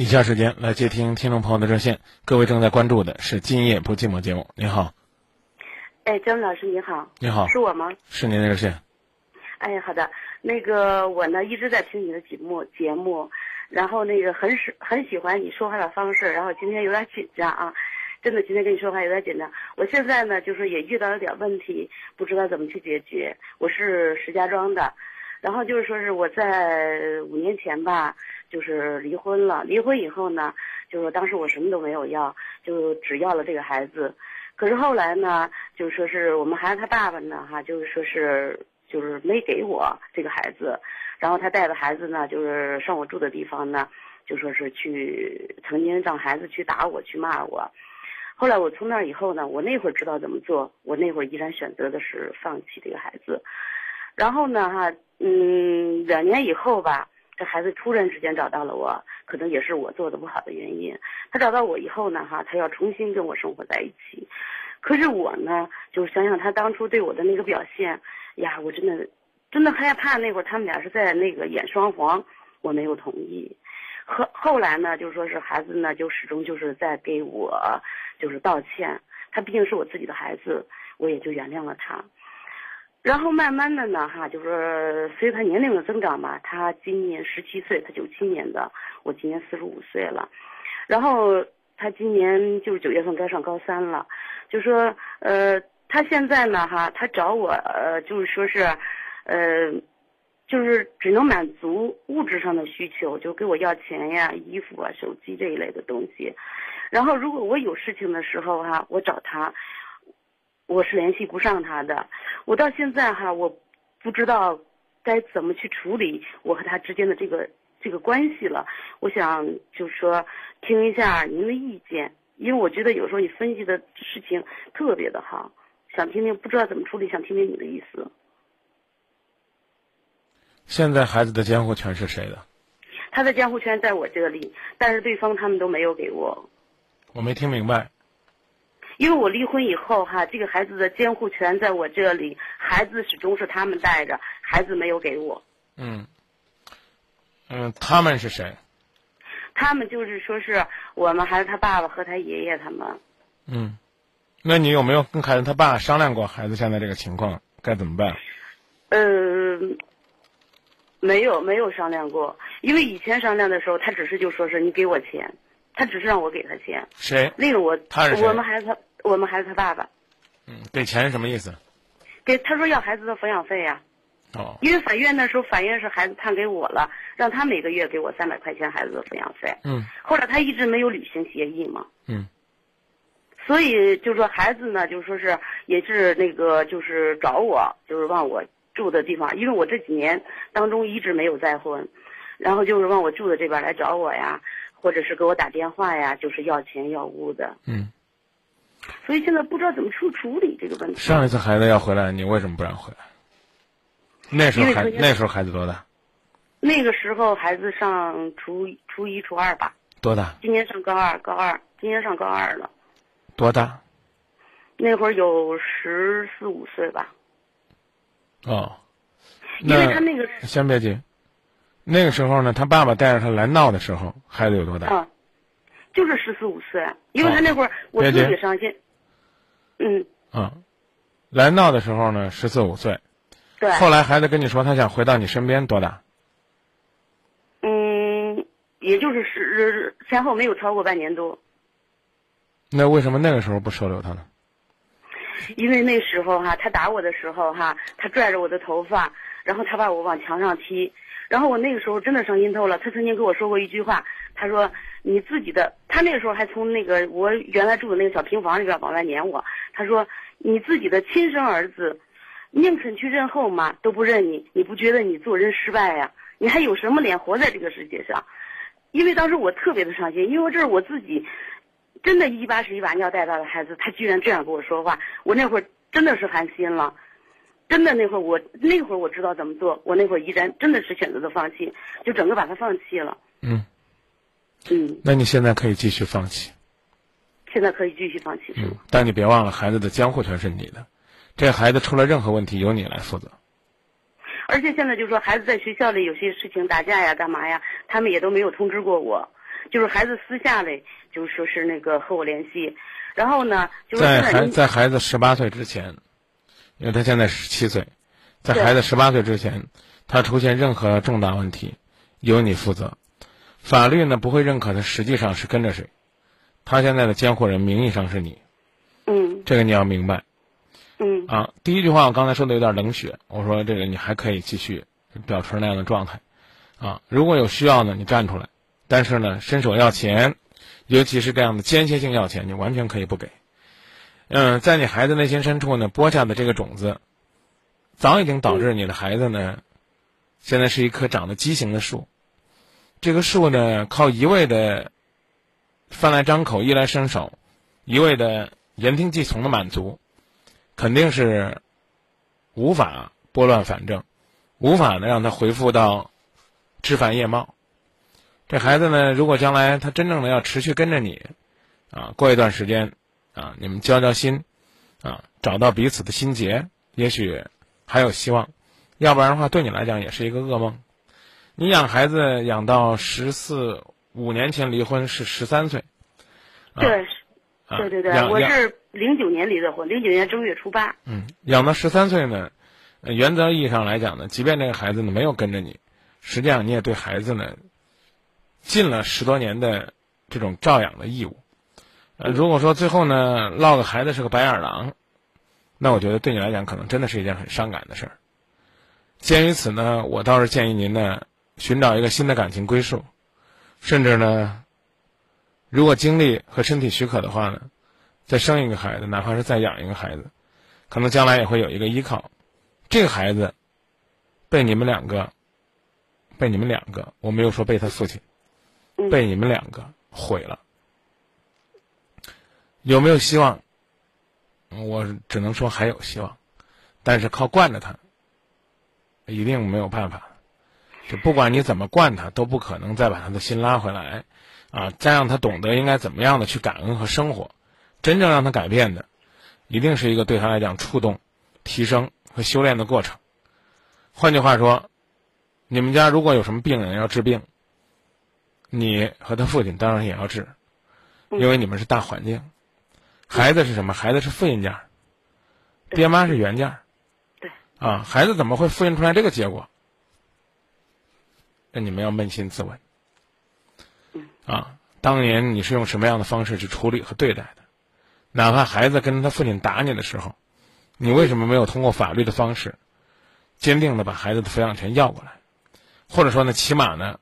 以下时间来接听听众朋友的热线。各位正在关注的是《今夜不寂寞》节目。您好，哎，姜老师你好，你好，是我吗？是您的热线。哎，好的，那个我呢一直在听你的节目节目，然后那个很喜很喜欢你说话的方式，然后今天有点紧张啊，真的今天跟你说话有点紧张。我现在呢就是也遇到了点问题，不知道怎么去解决。我是石家庄的，然后就是说是我在五年前吧，就是离婚了。离婚以后呢，就是当时我什么都没有要，就只要了这个孩子。可是后来呢，就是说是我们孩子他爸爸呢，哈，就是说是。就是没给我这个孩子，然后他带着孩子呢，就是上我住的地方呢，就说是去曾经让孩子去打我去骂我，后来我从那以后呢，我那会儿知道怎么做，我那会儿依然选择的是放弃这个孩子，然后呢哈，嗯，两年以后吧，这孩子突然之间找到了我，可能也是我做的不好的原因，他找到我以后呢哈，他要重新跟我生活在一起，可是我呢，就想想他当初对我的那个表现。呀，我真的，真的害怕。那会儿他们俩是在那个演双簧，我没有同意。后后来呢，就说是孩子呢，就始终就是在给我就是道歉。他毕竟是我自己的孩子，我也就原谅了他。然后慢慢的呢，哈，就是随着他年龄的增长吧，他今年十七岁，他九七年的，我今年四十五岁了。然后他今年就是九月份该上高三了，就说呃。他现在呢，哈，他找我，呃，就是说是，呃，就是只能满足物质上的需求，就给我要钱呀、衣服啊、手机这一类的东西。然后，如果我有事情的时候，哈，我找他，我是联系不上他的。我到现在哈，我不知道该怎么去处理我和他之间的这个这个关系了。我想就是说，听一下您的意见，因为我觉得有时候你分析的事情特别的好。想听听，不知道怎么处理，想听听你的意思。现在孩子的监护权是谁的？他的监护权在我这里，但是对方他们都没有给我。我没听明白。因为我离婚以后哈，这个孩子的监护权在我这里，孩子始终是他们带着，孩子没有给我。嗯。嗯，他们是谁？他们就是说是我们孩子他爸爸和他爷爷他们。嗯。那你有没有跟孩子他爸商量过孩子现在这个情况该怎么办？呃，没有，没有商量过。因为以前商量的时候，他只是就说是你给我钱，他只是让我给他钱。谁？那个我，他是我们孩子他，我们孩子他爸爸。嗯，给钱是什么意思？给他说要孩子的抚养费呀。哦。因为法院那时候法院是孩子判给我了，让他每个月给我三百块钱孩子的抚养费。嗯。后来他一直没有履行协议嘛。嗯。所以就说孩子呢，就说是也是那个，就是找我，就是往我住的地方，因为我这几年当中一直没有再婚，然后就是往我住的这边来找我呀，或者是给我打电话呀，就是要钱要物的。嗯。所以现在不知道怎么处处理这个问题。上一次孩子要回来，你为什么不让回来？那时候孩那时候孩子多大？那个时候孩子上初初一初二吧。多大？今年上高二，高二，今年上高二了。多大？那会儿有十四五岁吧。哦，因为他那个先别急，那个时候呢，他爸爸带着他来闹的时候，孩子有多大？啊，就是十四五岁，因为他那会儿我自己伤心。嗯。啊，来闹的时候呢，十四五岁。对。后来孩子跟你说他想回到你身边，多大？嗯，也就是十前后没有超过半年多。那为什么那个时候不收留他呢？因为那时候哈，他打我的时候哈，他拽着我的头发，然后他把我往墙上踢，然后我那个时候真的伤心透了。他曾经跟我说过一句话，他说：“你自己的。”他那个时候还从那个我原来住的那个小平房里边往外撵我。他说：“你自己的亲生儿子，宁肯去认后妈都不认你，你不觉得你做人失败呀？你还有什么脸活在这个世界上？”因为当时我特别的伤心，因为这是我自己。真的，一把屎一把尿带大的孩子，他居然这样跟我说话，我那会儿真的是寒心了。真的，那会儿我那会儿我知道怎么做，我那会儿依然真的是选择的放弃，就整个把他放弃了。嗯。嗯。那你现在可以继续放弃。现在可以继续放弃。嗯。但你别忘了，孩子的监护权是你的，这孩子出了任何问题由你来负责。而且现在就说孩子在学校里有些事情打架呀、干嘛呀，他们也都没有通知过我。就是孩子私下里就是说是那个和我联系，然后呢，就是在孩在孩子十八岁之前，因为他现在十七岁，在孩子十八岁之前，他出现任何重大问题，由你负责。法律呢不会认可他实际上是跟着谁，他现在的监护人名义上是你，嗯这个你要明白嗯啊。第一句话我刚才说的有点冷血，我说这个你还可以继续表出那样的状态，啊，如果有需要呢，你站出来，但是呢，伸手要钱，尤其是这样的间歇性要钱，你完全可以不给。嗯，在你孩子内心深处呢，播下的这个种子，早已经导致你的孩子呢，现在是一棵长得畸形的树。这个树呢，靠一味的饭来张口、衣来伸手，一味的言听计从的满足，肯定是无法拨乱反正，无法呢让他恢复到枝繁叶茂。这孩子呢，如果将来他真正的要持续跟着你，啊，过一段时间，啊，你们交交心，啊，找到彼此的心结，也许还有希望。要不然的话，对你来讲也是一个噩梦。你养孩子养到十四五年前离婚是十三岁，啊对啊对对对，我是零九年离的婚，零九年正月初八。嗯，养到十三岁呢，呃原则意义上来讲呢，即便这个孩子呢没有跟着你，实际上你也对孩子呢尽了十多年的这种照养的义务。呃，如果说最后呢落个孩子是个白眼狼，那我觉得对你来讲可能真的是一件很伤感的事儿。鉴于此呢，我倒是建议您呢寻找一个新的感情归宿，甚至呢，如果精力和身体许可的话呢，再生一个孩子，哪怕是再养一个孩子。可能将来也会有一个依靠。这个孩子被你们两个，被你们两个，我没有说被他父亲，嗯被你们两个毁了。有没有希望？我只能说还有希望，但是靠惯着他，一定没有办法。就不管你怎么惯他，都不可能再把他的心拉回来，啊，再让他懂得应该怎么样的去感恩和生活。真正让他改变的，一定是一个对他来讲触动、提升和修炼的过程。换句话说，你们家如果有什么病人要治病，你和他父亲当然也要治，因为你们是大环境。孩子是什么？孩子是复印件儿，爹妈是原件儿。对。啊，孩子怎么会复印出来这个结果？那你们要扪心自问。啊，当年你是用什么样的方式去处理和对待的？哪怕孩子跟他父亲打你的时候，你为什么没有通过法律的方式，坚定的把孩子的抚养权要过来？或者说呢，起码呢，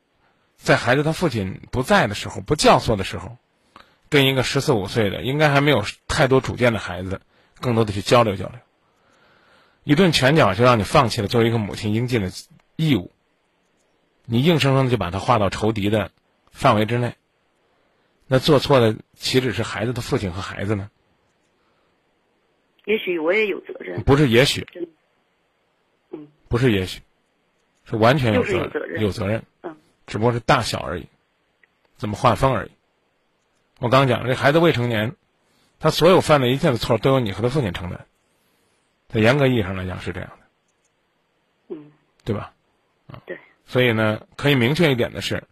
在孩子他父亲不在的时候，不教唆的时候，跟一个十四五岁的，应该还没有太多主见的孩子，更多的去交流交流。一顿拳脚就让你放弃了作为一个母亲应尽的义务，你硬生生的就把他划到仇敌的范围之内。那做错的岂止是孩子的父亲和孩子呢？也许我也有责任。不是也许真的，嗯，不是也许，是完全有责任有责任，嗯，只不过是大小而已，怎么划分而已。我刚讲这孩子未成年，他所有犯的一切的错都由你和他父亲承担，在严格意义上来讲是这样的，嗯，对吧？啊对，所以呢，可以明确一点的是，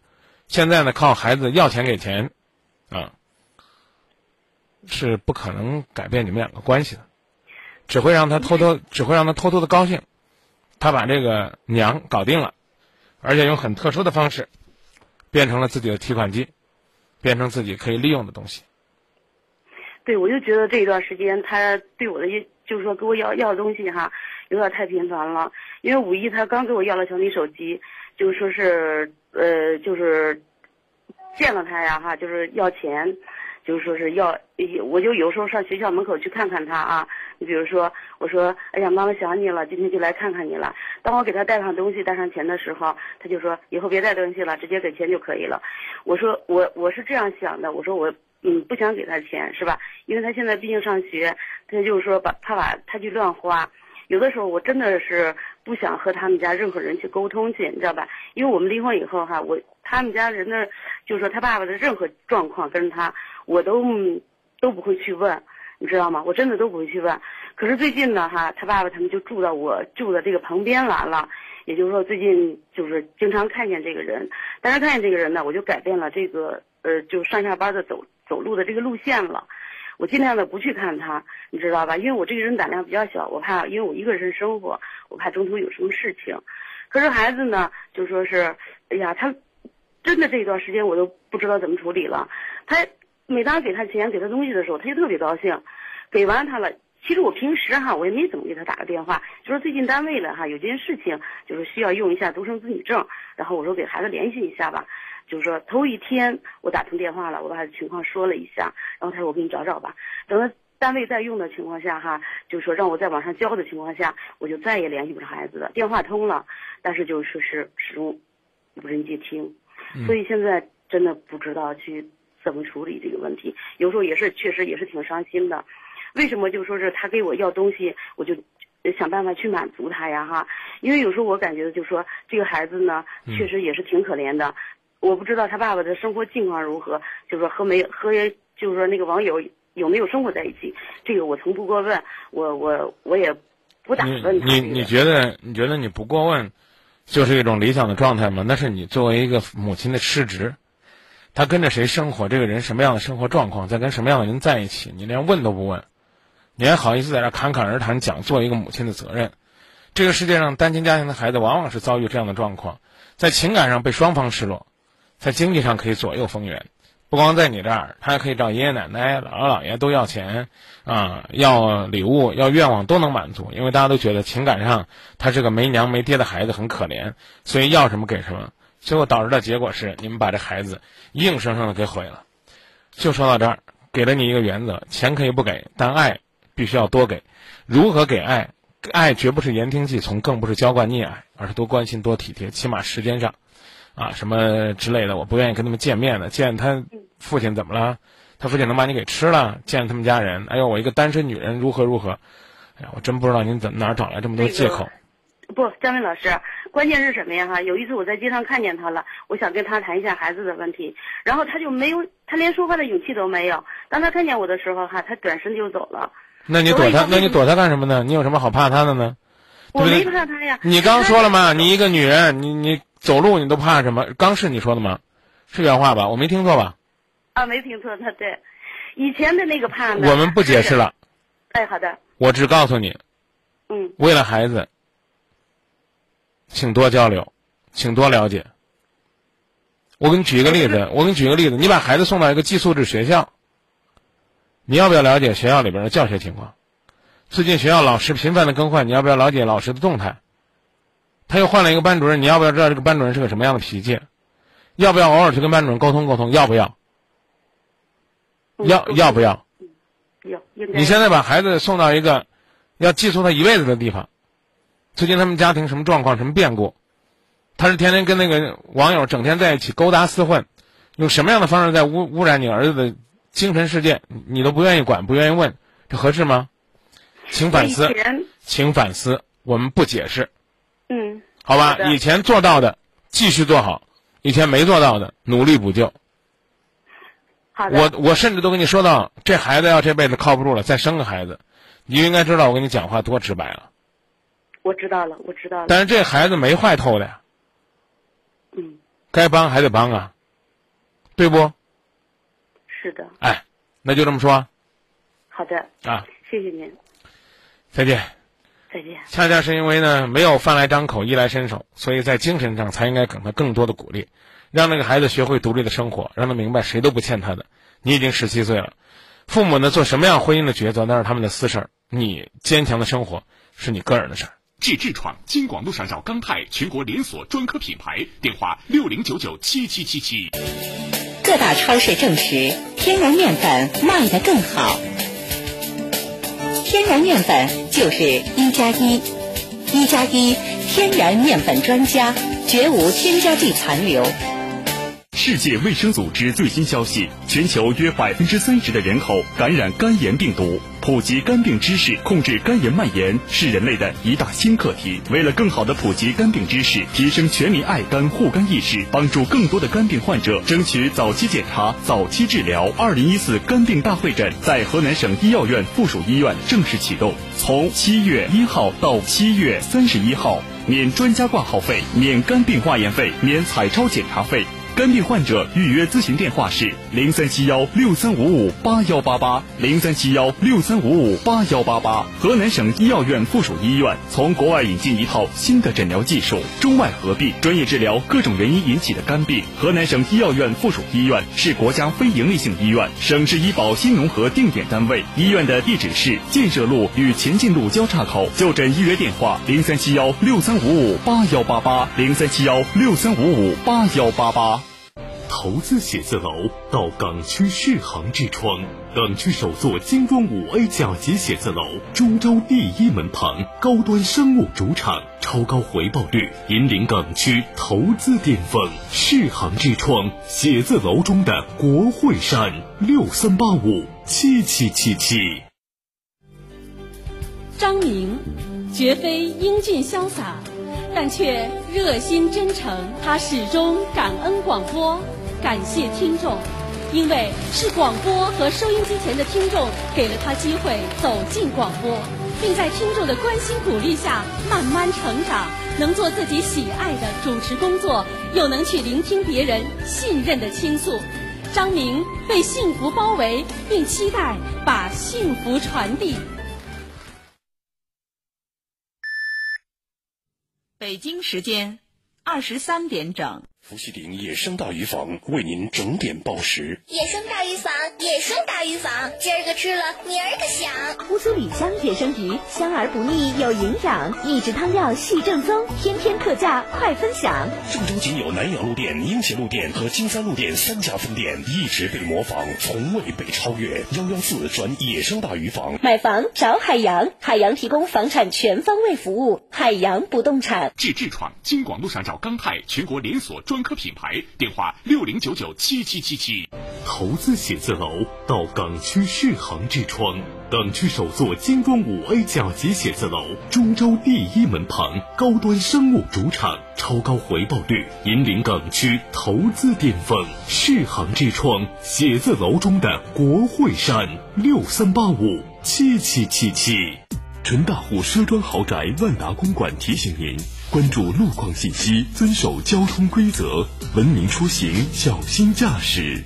现在呢靠孩子要钱给钱，啊，是不可能改变你们两个关系的，只会让他偷偷，只会让他偷偷的高兴，他把这个娘搞定了，而且用很特殊的方式，变成了自己的提款机，变成自己可以利用的东西。对，我就觉得这一段时间他对我的，就是说给我要要的东西哈，有点太频繁了。因为五一他刚给我要了小米手机，就说是呃，就是见了他呀哈，就是要钱，就是说是要，我就有时候上学校门口去看看他啊。你比如说，我说，哎呀，妈妈想你了，今天就来看看你了。当我给他带上东西、带上钱的时候，他就说以后别带东西了，直接给钱就可以了。我说我我是这样想的，我说我。嗯，不想给他钱是吧？因为他现在毕竟上学，他就是说把怕把他去乱花。有的时候我真的是不想和他们家任何人去沟通去，你知道吧？因为我们离婚以后哈，我他们家人的就是说他爸爸的任何状况跟他我都都不会去问，你知道吗？我真的都不会去问。可是最近呢哈，他爸爸他们就住到我住的这个旁边来了，也就是说最近就是经常看见这个人，但是看见这个人呢，我就改变了这个。呃，就上下班的走走路的这个路线了。我尽量的不去看他，你知道吧？因为我这个人胆量比较小，我怕，因为我一个人生活，我怕中途有什么事情。可是孩子呢，就说是，哎呀，他真的这一段时间我都不知道怎么处理了。他每当给他钱、给他东西的时候，他就特别高兴。给完他了，其实我平时哈，我也没怎么给他打个电话，就说最近单位了哈，有件事情就是需要用一下独生子女证，然后我说给孩子联系一下吧。就是说头一天我打通电话了，我把情况说了一下，然后他说我给你找找吧。等他单位在用的情况下哈，就是说让我在网上交的情况下，我就再也联系不上孩子了。电话通了，但是就是说是始终无人接听，所以现在真的不知道去怎么处理这个问题。有时候也是确实也是挺伤心的。为什么就说是他给我要东西，我就想办法去满足他呀哈？因为有时候我感觉就说这个孩子呢，确实也是挺可怜的。我不知道他爸爸的生活境况如何，就说和没和就是说那个网友有没有生活在一起，这个我从不过问，我我我也不打问他。你你你觉得你觉得你不过问，就是一种理想的状态吗？那是你作为一个母亲的失职。他跟着谁生活，这个人什么样的生活状况，在跟什么样的人在一起，你连问都不问，你还好意思在这侃侃而谈讲做一个母亲的责任？这个世界上单亲家庭的孩子往往是遭遇这样的状况，在情感上被双方失落。在经济上可以左右逢源，不光在你这儿，他还可以找爷爷奶奶、姥姥姥爷都要钱，啊，要礼物、要愿望都能满足，因为大家都觉得情感上他是个没娘没爹的孩子很可怜，所以要什么给什么，最后导致的结果是你们把这孩子硬生生的给毁了。就说到这儿，给了你一个原则：钱可以不给，但爱必须要多给。如何给爱？爱绝不是言听计从，更不是娇惯溺爱，而是多关心、多体贴，起码时间上。啊，什么之类的，我不愿意跟他们见面的。见他父亲怎么了？他父亲能把你给吃了？见他们家人，哎呦，我一个单身女人如何如何？哎呀，我真不知道您怎哪儿找来这么多借口。不，张明老师，关键是什么呀？哈，有一次我在街上看见他了，我想跟他谈一下孩子的问题，然后他就没有，他连说话的勇气都没有。当他看见我的时候，哈，他转身就走了。那你躲他？那你躲他干什么呢？你有什么好怕他的呢？我没怕他呀。你刚说了嘛？你一个女人，你你。走路你都怕什么？刚是你说的吗？是原话吧？我没听错吧？啊，没听错，他对，以前的那个怕呢？我们不解释了。哎，好的。我只告诉你，嗯，为了孩子，请多交流，请多了解。我给你举一个例子，我给你举个例子，你把孩子送到一个寄宿制学校，你要不要了解学校里边的教学情况？最近学校老师频繁的更换，你要不要了解老师的动态？他又换了一个班主任，你要不要知道这个班主任是个什么样的脾气？要不要偶尔去跟班主任沟通沟通？要不要？要要不要？要。你现在把孩子送到一个要寄宿他一辈子的地方，最近他们家庭什么状况、什么变故？他是天天跟那个网友整天在一起勾搭厮混，用什么样的方式在污污染你儿子的精神世界？你都不愿意管，不愿意问，这合适吗？请反思，请反思，我们不解释。嗯，好吧，以前做到的继续做好，以前没做到的努力补救。好的。我我甚至都跟你说到，这孩子要这辈子靠不住了，再生个孩子，你应该知道我跟你讲话多直白了。我知道了，我知道了。但是这孩子没坏透的呀。嗯。该帮还得帮啊，对不？是的。哎，那就这么说。好的。啊。谢谢您。再见。再见。恰恰是因为呢，没有饭来张口、衣来伸手，所以在精神上才应该给他更多的鼓励，让那个孩子学会独立的生活，让他明白谁都不欠他的。你已经十七岁了，父母呢做什么样婚姻的抉择那是他们的私事儿，你坚强的生活是你个人的事儿。治痔疮，京广路上找钢泰全国连锁专科品牌，电话六零九九七七七七。各大超市证实，天然面粉卖得更好。天然面粉就是一加一，一加一天然面粉专家，绝无添加剂残留。世界卫生组织最新消息：全球约百分之三十的人口感染肝炎病毒。普及肝病知识，控制肝炎蔓延，是人类的一大新课题。为了更好的普及肝病知识，提升全民爱肝护肝意识，帮助更多的肝病患者争取早期检查、早期治疗，二零一四肝病大会诊在河南省医药院附属医院正式启动。从七月一号到七月三十一号，免专家挂号费，免肝病化验费，免彩超检查费。肝病患者预约咨询电话是零三七幺六三五五八幺八八零三七幺六三五五八幺八八。河南省医药院附属医院从国外引进一套新的诊疗技术——中外合璧，专业治疗各种原因引起的肝病。河南省医药院附属医院是国家非营利性医院，省市医保新农合定点单位。医院的地址是建设路与前进路交叉口。就诊预约电话零三七幺六三五五八幺八八零三七幺六三五五八幺八八。投资写字楼到港区世行之窗，港区首座精装五 A 甲级写字楼，中州第一门旁，高端商务主场，超高回报率，引领港区投资巅峰。世行之窗，写字楼中的国会山，六三八五七七七七。张明，绝非英俊潇洒，但却热心真诚。他始终感恩广播。感谢听众，因为是广播和收音机前的听众给了他机会走进广播，并在听众的关心鼓励下慢慢成长，能做自己喜爱的主持工作，又能去聆听别人信任的倾诉。张明被幸福包围，并期待把幸福传递。北京时间二十三点整。福喜鼎野生大鱼坊为您整点报时。野生大鱼坊，野生大鱼坊，今儿个吃了，明儿个想。乌苏里香野生鱼，香而不腻，有营养，秘制汤料系正宗，天天特价，快分享。郑州仅有南阳路店、英杰路店和金三路店三家分店，一直被模仿，从未被超越。幺幺四转野生大鱼坊，买房找海洋，海洋提供房产全方位服务，海洋不动产。治痔疮，京广路上找钢泰，全国连锁专。专科品牌电话六零九九七七七七，投资写字楼到港区世行之窗，港区首座精装五 A 甲级写字楼，中州第一门旁，高端商务主场，超高回报率，引领港区投资巅峰。世行之窗，写字楼中的国会山，六三八五七七七七。陈大户奢装豪宅万达公馆提醒您。关注路况信息，遵守交通规则，文明出行，小心驾驶。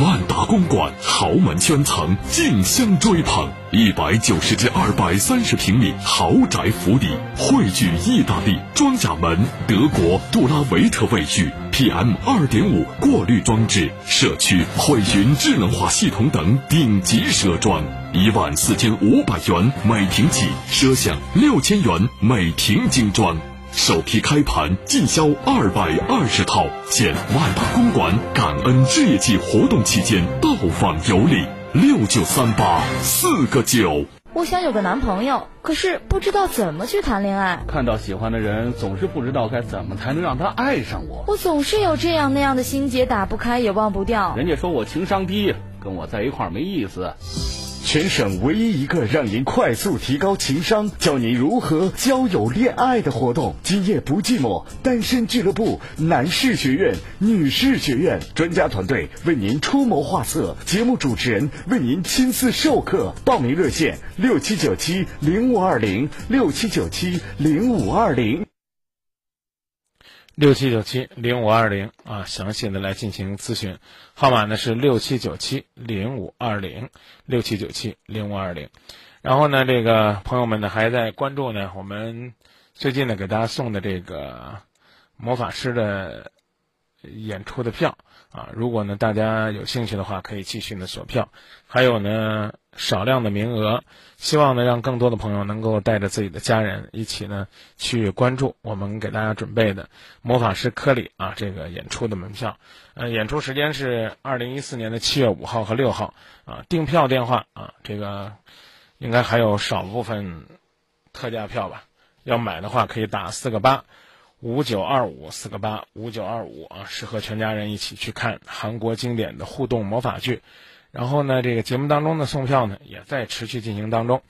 万达公馆豪门圈层竞相追捧，一百九十至二百三十平米豪宅府邸，汇聚意大利装甲门、德国杜拉维特卫浴、PM 二点五过滤装置、社区汇云智能化系统等顶级奢装。一万四千五百元每平起，奢享六千元每平精装。首批开盘尽销二百二十套，现万达公馆感恩置业季活动期间到访有礼，六九三八四个九。我想有个男朋友，可是不知道怎么去谈恋爱。看到喜欢的人，总是不知道该怎么才能让他爱上我。我总是有这样那样的心结，打不开也忘不掉。人家说我情商低，跟我在一块儿没意思。全省唯一一个让您快速提高情商、教您如何交友恋爱的活动——今夜不寂寞单身俱乐部男士学院、女士学院专家团队为您出谋划策，节目主持人为您亲自授课。报名热线：六七九七零五二零六七九七零五二零。六七九七零五二零啊，详细的来进行咨询，号码呢是六七九七零五二零六七九七零五二零，然后呢，这个朋友们呢还在关注呢，我们最近呢给大家送的这个魔法师的演出的票啊，如果呢大家有兴趣的话，可以继续呢锁票，还有呢。少量的名额，希望呢让更多的朋友能够带着自己的家人一起呢去关注我们给大家准备的魔法师科里啊这个演出的门票。呃，演出时间是二零一四年的七月五号和六号啊。订票电话啊，这个应该还有少部分特价票吧？要买的话可以打四个八五九二五四个八五九二五啊，适合全家人一起去看韩国经典的互动魔法剧。然后呢，这个节目当中的送票呢也在持续进行当中。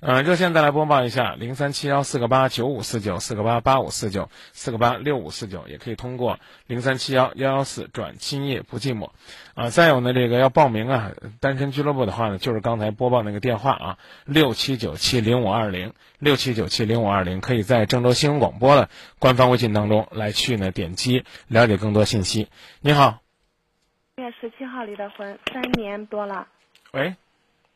呃，热线再来播报一下：零三七幺四个八九五四九四个八八五四九四个八六五四九，也可以通过零三七幺幺幺四转今夜不寂寞。啊，再有呢，这个要报名啊，单身俱乐部的话呢，就是刚才播报那个电话啊，六七九七零五二零六七九七零五二零，可以在郑州新闻广播的官方微信当中来去呢点击了解更多信息。你好，月十七号离的婚，三年多了。喂，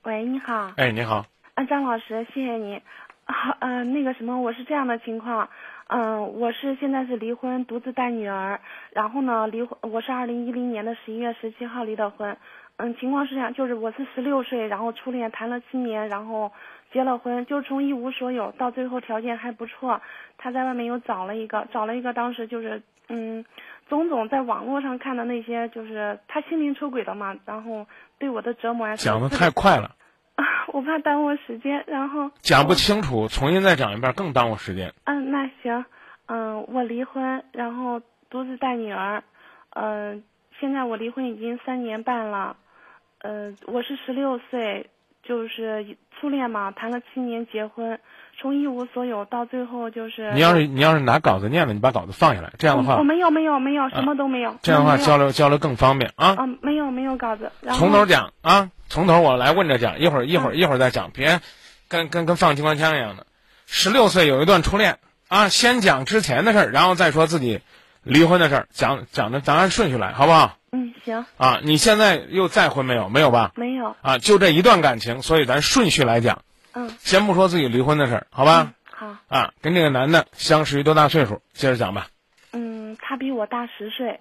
喂，你好。哎，你好。啊，张老师，谢谢你。好，呃，那个什么，我是这样的情况，嗯，我是现在是离婚，独自带女儿。然后呢，离婚，我是二零一零年的十一月十七号离的婚。嗯，情况是这样，就是我是十六岁，然后初恋谈了七年，然后结了婚，就从一无所有到最后条件还不错。他在外面又找了一个，找了一个，当时就是嗯，种种在网络上看的那些，就是他心灵出轨了嘛，然后对我的折磨呀。讲的太快了。我怕耽误时间，然后讲不清楚，重新再讲一遍更耽误时间。嗯，那行，嗯，我离婚，然后独自带女儿，嗯，现在我离婚已经三年半了，嗯，我是十六岁，就是初恋嘛，谈了七年结婚，从一无所有到最后就是。你要是你要是拿稿子念了，你把稿子放下来，这样的话。我没有没有没有，什么都没有。这样的话交流交流更方便啊。嗯，没有没有稿子。从头讲啊。从头我来问着讲，一会儿一会儿一会儿再讲，别跟跟跟放机关枪一样的。十六岁有一段初恋啊，先讲之前的事儿，然后再说自己离婚的事儿，讲讲的咱按顺序来，好不好？嗯，行。啊，你现在又再婚没有？没有吧？没有。啊，就这一段感情，所以咱顺序来讲。嗯。先不说自己离婚的事儿，好吧？好。啊，跟这个男的相识于多大岁数？接着讲吧。嗯，他比我大十岁，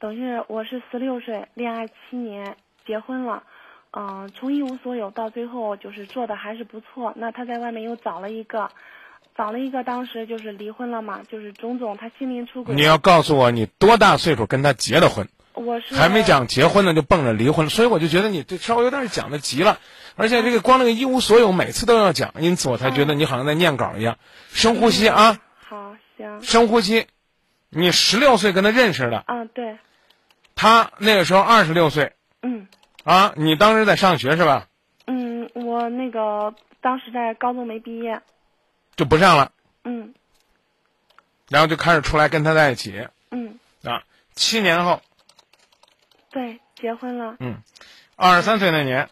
等于我是十六岁，恋爱七年，结婚了。嗯，从一无所有到最后就是做的还是不错。那他在外面又找了一个，找了一个，当时就是离婚了嘛，就是种种，他心灵出轨。你要告诉我你多大岁数跟他结的婚？我是还没讲结婚呢就蹦着离婚，所以我就觉得你这稍微有点讲的急了，而且这个光那个一无所有每次都要讲，因此我才觉得你好像在念稿一样。深呼吸啊！好，行。深呼吸，你十六岁跟他认识的。嗯，对。他那个时候二十六岁。嗯。啊，你当时在上学是吧？嗯，我那个当时在高中没毕业，就不上了。嗯。然后就开始出来跟他在一起。嗯。啊，七年后。对，结婚了。嗯，二十三岁那年。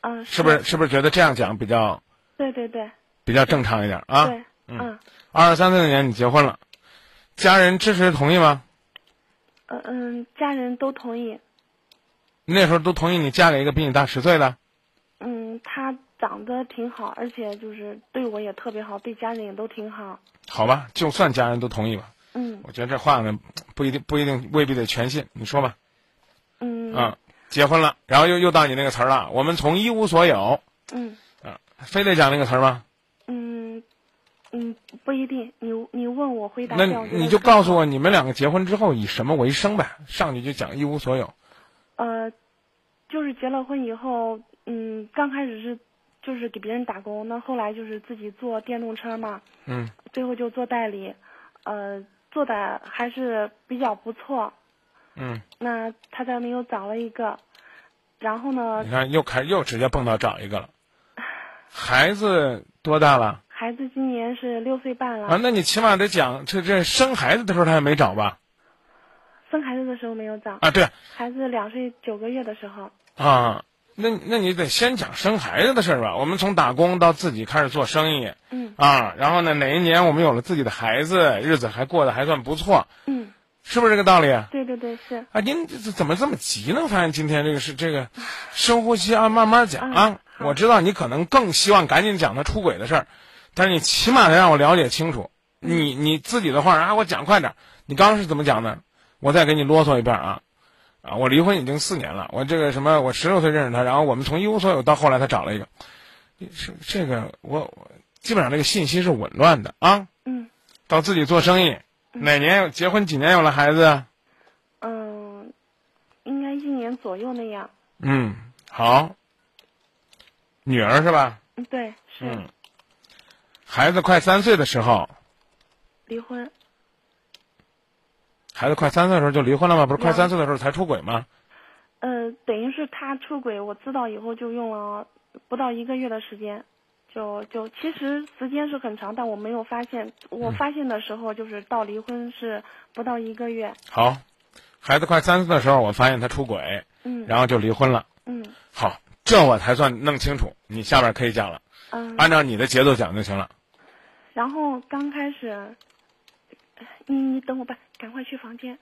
嗯。是不是？是不是觉得这样讲比较？对对对。比较正常一点啊。对。嗯。二十三岁那年你结婚了，家人支持同意吗？嗯嗯，家人都同意。那时候都同意你嫁给一个比你大十岁的。嗯，他长得挺好，而且就是对我也特别好，对家人也都挺好。好吧，就算家人都同意吧。嗯。我觉得这话呢，不一定不一定未必得全信。你说吧。嗯。啊，结婚了，然后又又到你那个词儿了。我们从一无所有。嗯。啊，非得讲那个词儿吗？嗯，嗯，不一定。你你问我回答。那你就告诉我，你们两个结婚之后以什么为生呗？上去就讲一无所有。呃，就是结了婚以后，嗯，刚开始是就是给别人打工，那后来就是自己做电动车嘛，嗯，最后就做代理，呃，做的还是比较不错，嗯，那他在没有找了一个，然后呢？你看又开又直接蹦到找一个了，孩子多大了？孩子今年是六岁半了。啊，那你起码得讲，这这生孩子的时候他还没找吧？生孩子的时候没有找啊，对，孩子两岁九个月的时候啊，那那你得先讲生孩子的事儿吧。我们从打工到自己开始做生意，嗯啊，然后呢，哪一年我们有了自己的孩子，日子还过得还算不错，嗯，是不是这个道理？对对对，是啊，您怎么这么急呢？发现今天这个是这个，深呼吸啊，慢慢讲啊。我知道你可能更希望赶紧讲他出轨的事儿，但是你起码得让我了解清楚。你你自己的话啊，我讲快点。你刚刚是怎么讲的？我再给你啰嗦一遍啊，啊，我离婚已经四年了，我这个什么，我十六岁认识他，然后我们从一无所有到后来他找了一个，是这个我我基本上这个信息是紊乱的啊。嗯。到自己做生意，哪年结婚几年有了孩子？嗯，应该一年左右那样。嗯，好。女儿是吧？嗯，对，是。嗯。孩子快三岁的时候。离婚。孩子快三岁的时候就离婚了吗？不是快三岁的时候才出轨吗？呃，等于是他出轨，我知道以后就用了不到一个月的时间，就就其实时间是很长，但我没有发现。我发现的时候就是到离婚是不到一个月。好，孩子快三岁的时候，我发现他出轨，嗯，然后就离婚了。嗯，好，这我才算弄清楚。你下边可以讲了，嗯，按照你的节奏讲就行了。然后刚开始，你你等我吧，赶快去房间。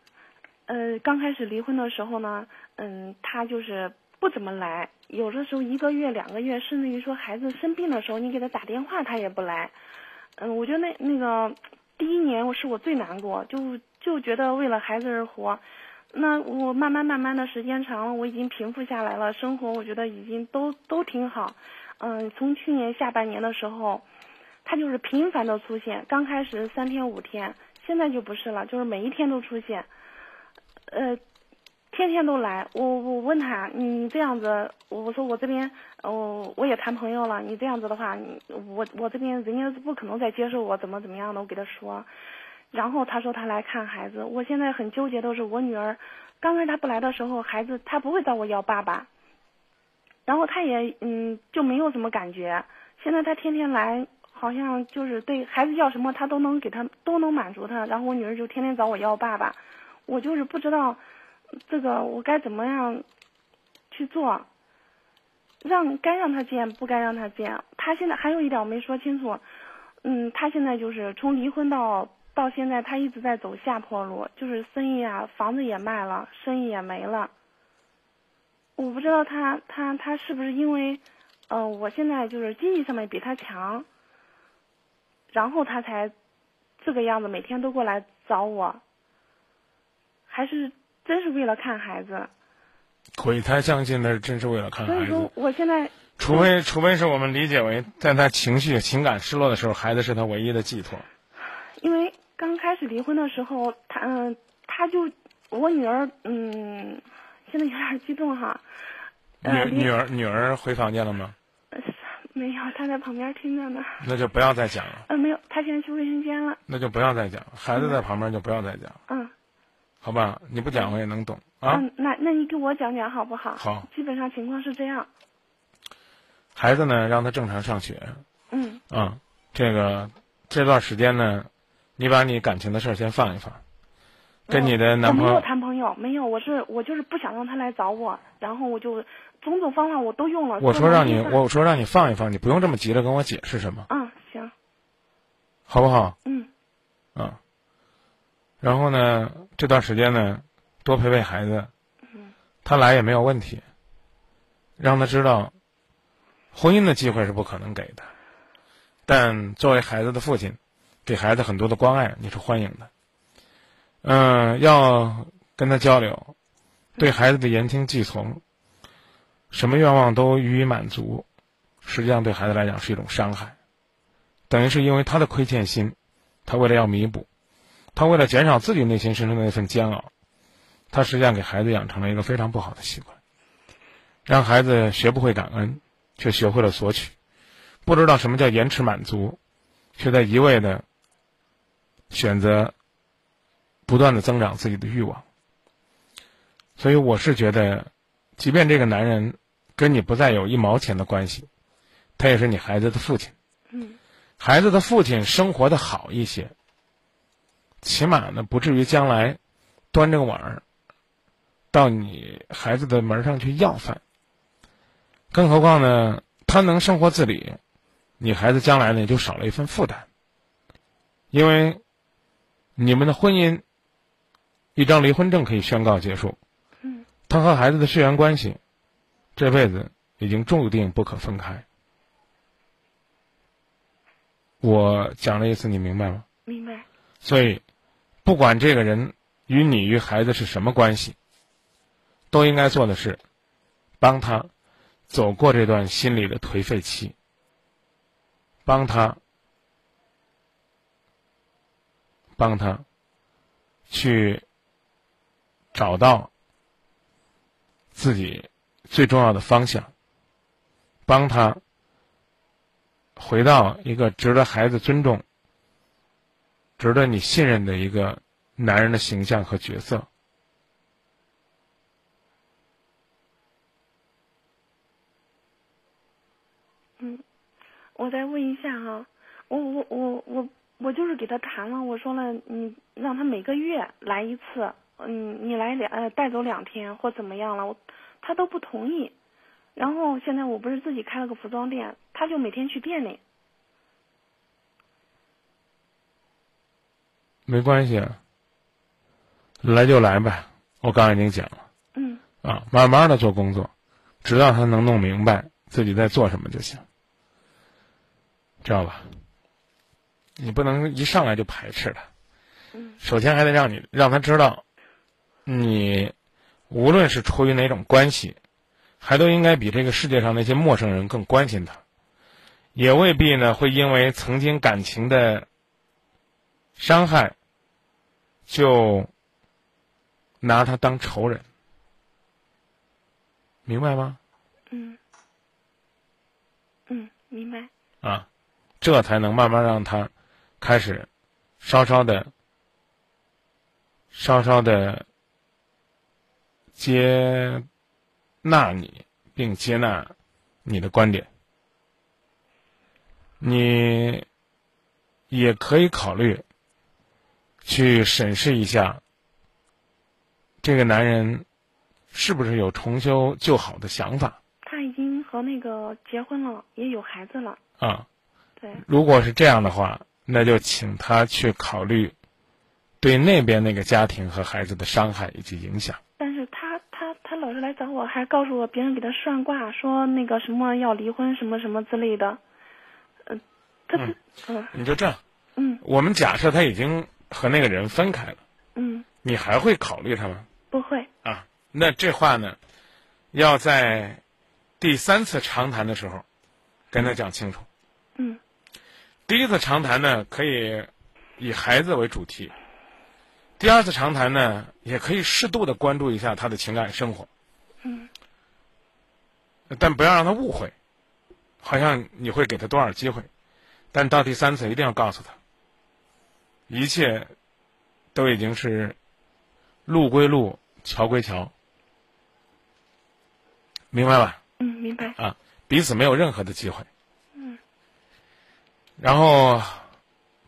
呃，刚开始离婚的时候呢，嗯，他就是不怎么来，有的时候一个月、两个月，甚至于说孩子生病的时候，你给他打电话他也不来。嗯，我觉得那那个第一年我是我最难过，就就觉得为了孩子而活。那我慢慢慢慢的时间长了，我已经平复下来了，生活我觉得已经都都挺好。嗯，从去年下半年的时候，他就是频繁的出现，刚开始三天五天，现在就不是了，就是每一天都出现。呃，天天都来。我我问他，你这样子，我说我这边，哦，我也谈朋友了。你这样子的话，你我我这边人家是不可能再接受我，怎么怎么样的？我给他说，然后他说他来看孩子。我现在很纠结的是，我女儿刚开始他不来的时候，孩子他不会找我要爸爸，然后他也嗯就没有什么感觉。现在他天天来，好像就是对孩子要什么他都能给他都能满足他，然后我女儿就天天找我要爸爸。我就是不知道，这个我该怎么样去做，让该让他见，不该让他见。他现在还有一点我没说清楚，嗯，他现在就是从离婚到到现在，他一直在走下坡路，就是生意啊，房子也卖了，生意也没了。我不知道他他他是不是因为，嗯，我现在就是经济上面比他强，然后他才这个样子，每天都过来找我。还是真是为了看孩子，鬼才相信那是真是为了看孩子。所以说，我现在除非除非是我们理解为，在他情绪情感失落的时候，孩子是他唯一的寄托。因为刚开始离婚的时候，他嗯，他就我女儿嗯，现在有点激动哈。女女儿女儿回房间了吗？没有，她在旁边听着呢。那就不要再讲了。嗯，没有，她现在去卫生间了。那就不要再讲，孩子在旁边就不要再讲。嗯。好吧，你不讲我也能懂啊。嗯，那那你给我讲讲好不好？好。基本上情况是这样。孩子呢，让他正常上学。嗯。啊，这个这段时间呢，你把你感情的事儿先放一放，跟你的男朋友。我没有谈朋友，没有，我是我就是不想让他来找我，然后我就种种方法我都用了。我说让你，我说让你放一放，你不用这么急着跟我解释什么。嗯，行。好不好？嗯。啊。然后呢，这段时间呢，多陪陪孩子，他来也没有问题。让他知道，婚姻的机会是不可能给的，但作为孩子的父亲，给孩子很多的关爱你是欢迎的。嗯，要跟他交流，对孩子的言听计从，什么愿望都予以满足，实际上对孩子来讲是一种伤害，等于是因为他的亏欠心，他为了要弥补。他为了减少自己内心深处的那份煎熬，他实际上给孩子养成了一个非常不好的习惯，让孩子学不会感恩，却学会了索取，不知道什么叫延迟满足，却在一味的选择不断的增长自己的欲望。所以我是觉得，即便这个男人跟你不再有一毛钱的关系，他也是你孩子的父亲。嗯，孩子的父亲生活的好一些。起码呢，不至于将来端着个碗儿到你孩子的门上去要饭。更何况呢，他能生活自理，你孩子将来呢就少了一份负担。因为你们的婚姻，一张离婚证可以宣告结束。嗯。他和孩子的血缘关系，这辈子已经注定不可分开。我讲的意思你明白吗？明白。所以。不管这个人与你与孩子是什么关系，都应该做的是，帮他走过这段心理的颓废期，帮他，帮他去找到自己最重要的方向，帮他回到一个值得孩子尊重。值得你信任的一个男人的形象和角色。嗯我再问一下哈我我我我我就是给他谈了我说了你让他每个月来一次嗯你来两呃带走两天或怎么样了我他都不同意。然后现在我不是自己开了个服装店他就每天去店里没关系，来就来呗。我刚才已经讲了。嗯。啊，慢慢的做工作，直到他能弄明白自己在做什么就行，知道吧？你不能一上来就排斥他。嗯。首先还得让你让他知道，你无论是出于哪种关系，还都应该比这个世界上那些陌生人更关心他，也未必呢会因为曾经感情的伤害。就拿他当仇人，明白吗？嗯，嗯，明白。啊，这才能慢慢让他开始稍稍的、稍稍的接纳你，并接纳你的观点。你也可以考虑。去审视一下，这个男人是不是有重修旧好的想法？他已经和那个结婚了，也有孩子了。啊，对。如果是这样的话，那就请他去考虑对那边那个家庭和孩子的伤害以及影响。但是他他他老是来找我，还告诉我别人给他算卦，说那个什么要离婚什么什么之类的。嗯，他嗯嗯，你就这样。嗯。我们假设他已经。和那个人分开了，嗯，你还会考虑他吗？不会啊。那这话呢，要在第三次长谈的时候跟他讲清楚。嗯。第一次长谈呢，可以以孩子为主题；第二次长谈呢，也可以适度的关注一下他的情感生活。嗯。但不要让他误会，好像你会给他多少机会，但到第三次一定要告诉他。一切都已经是路归路，桥归桥，明白吧？嗯，明白。啊，彼此没有任何的机会。嗯。然后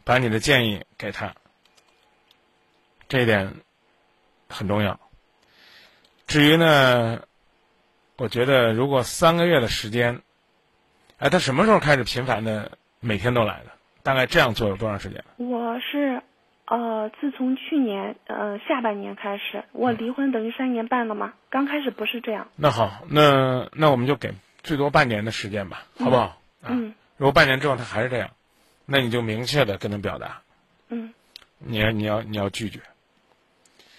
把你的建议给他，这一点很重要。至于呢，我觉得如果三个月的时间，哎，他什么时候开始频繁的每天都来的？大概这样做有多长时间？我是，呃，自从去年呃下半年开始，我离婚等于三年半了嘛。刚开始不是这样。那好，那那我们就给最多半年的时间吧，好不好？嗯。如果半年之后他还是这样，那你就明确的跟他表达。嗯。你要你要你要拒绝，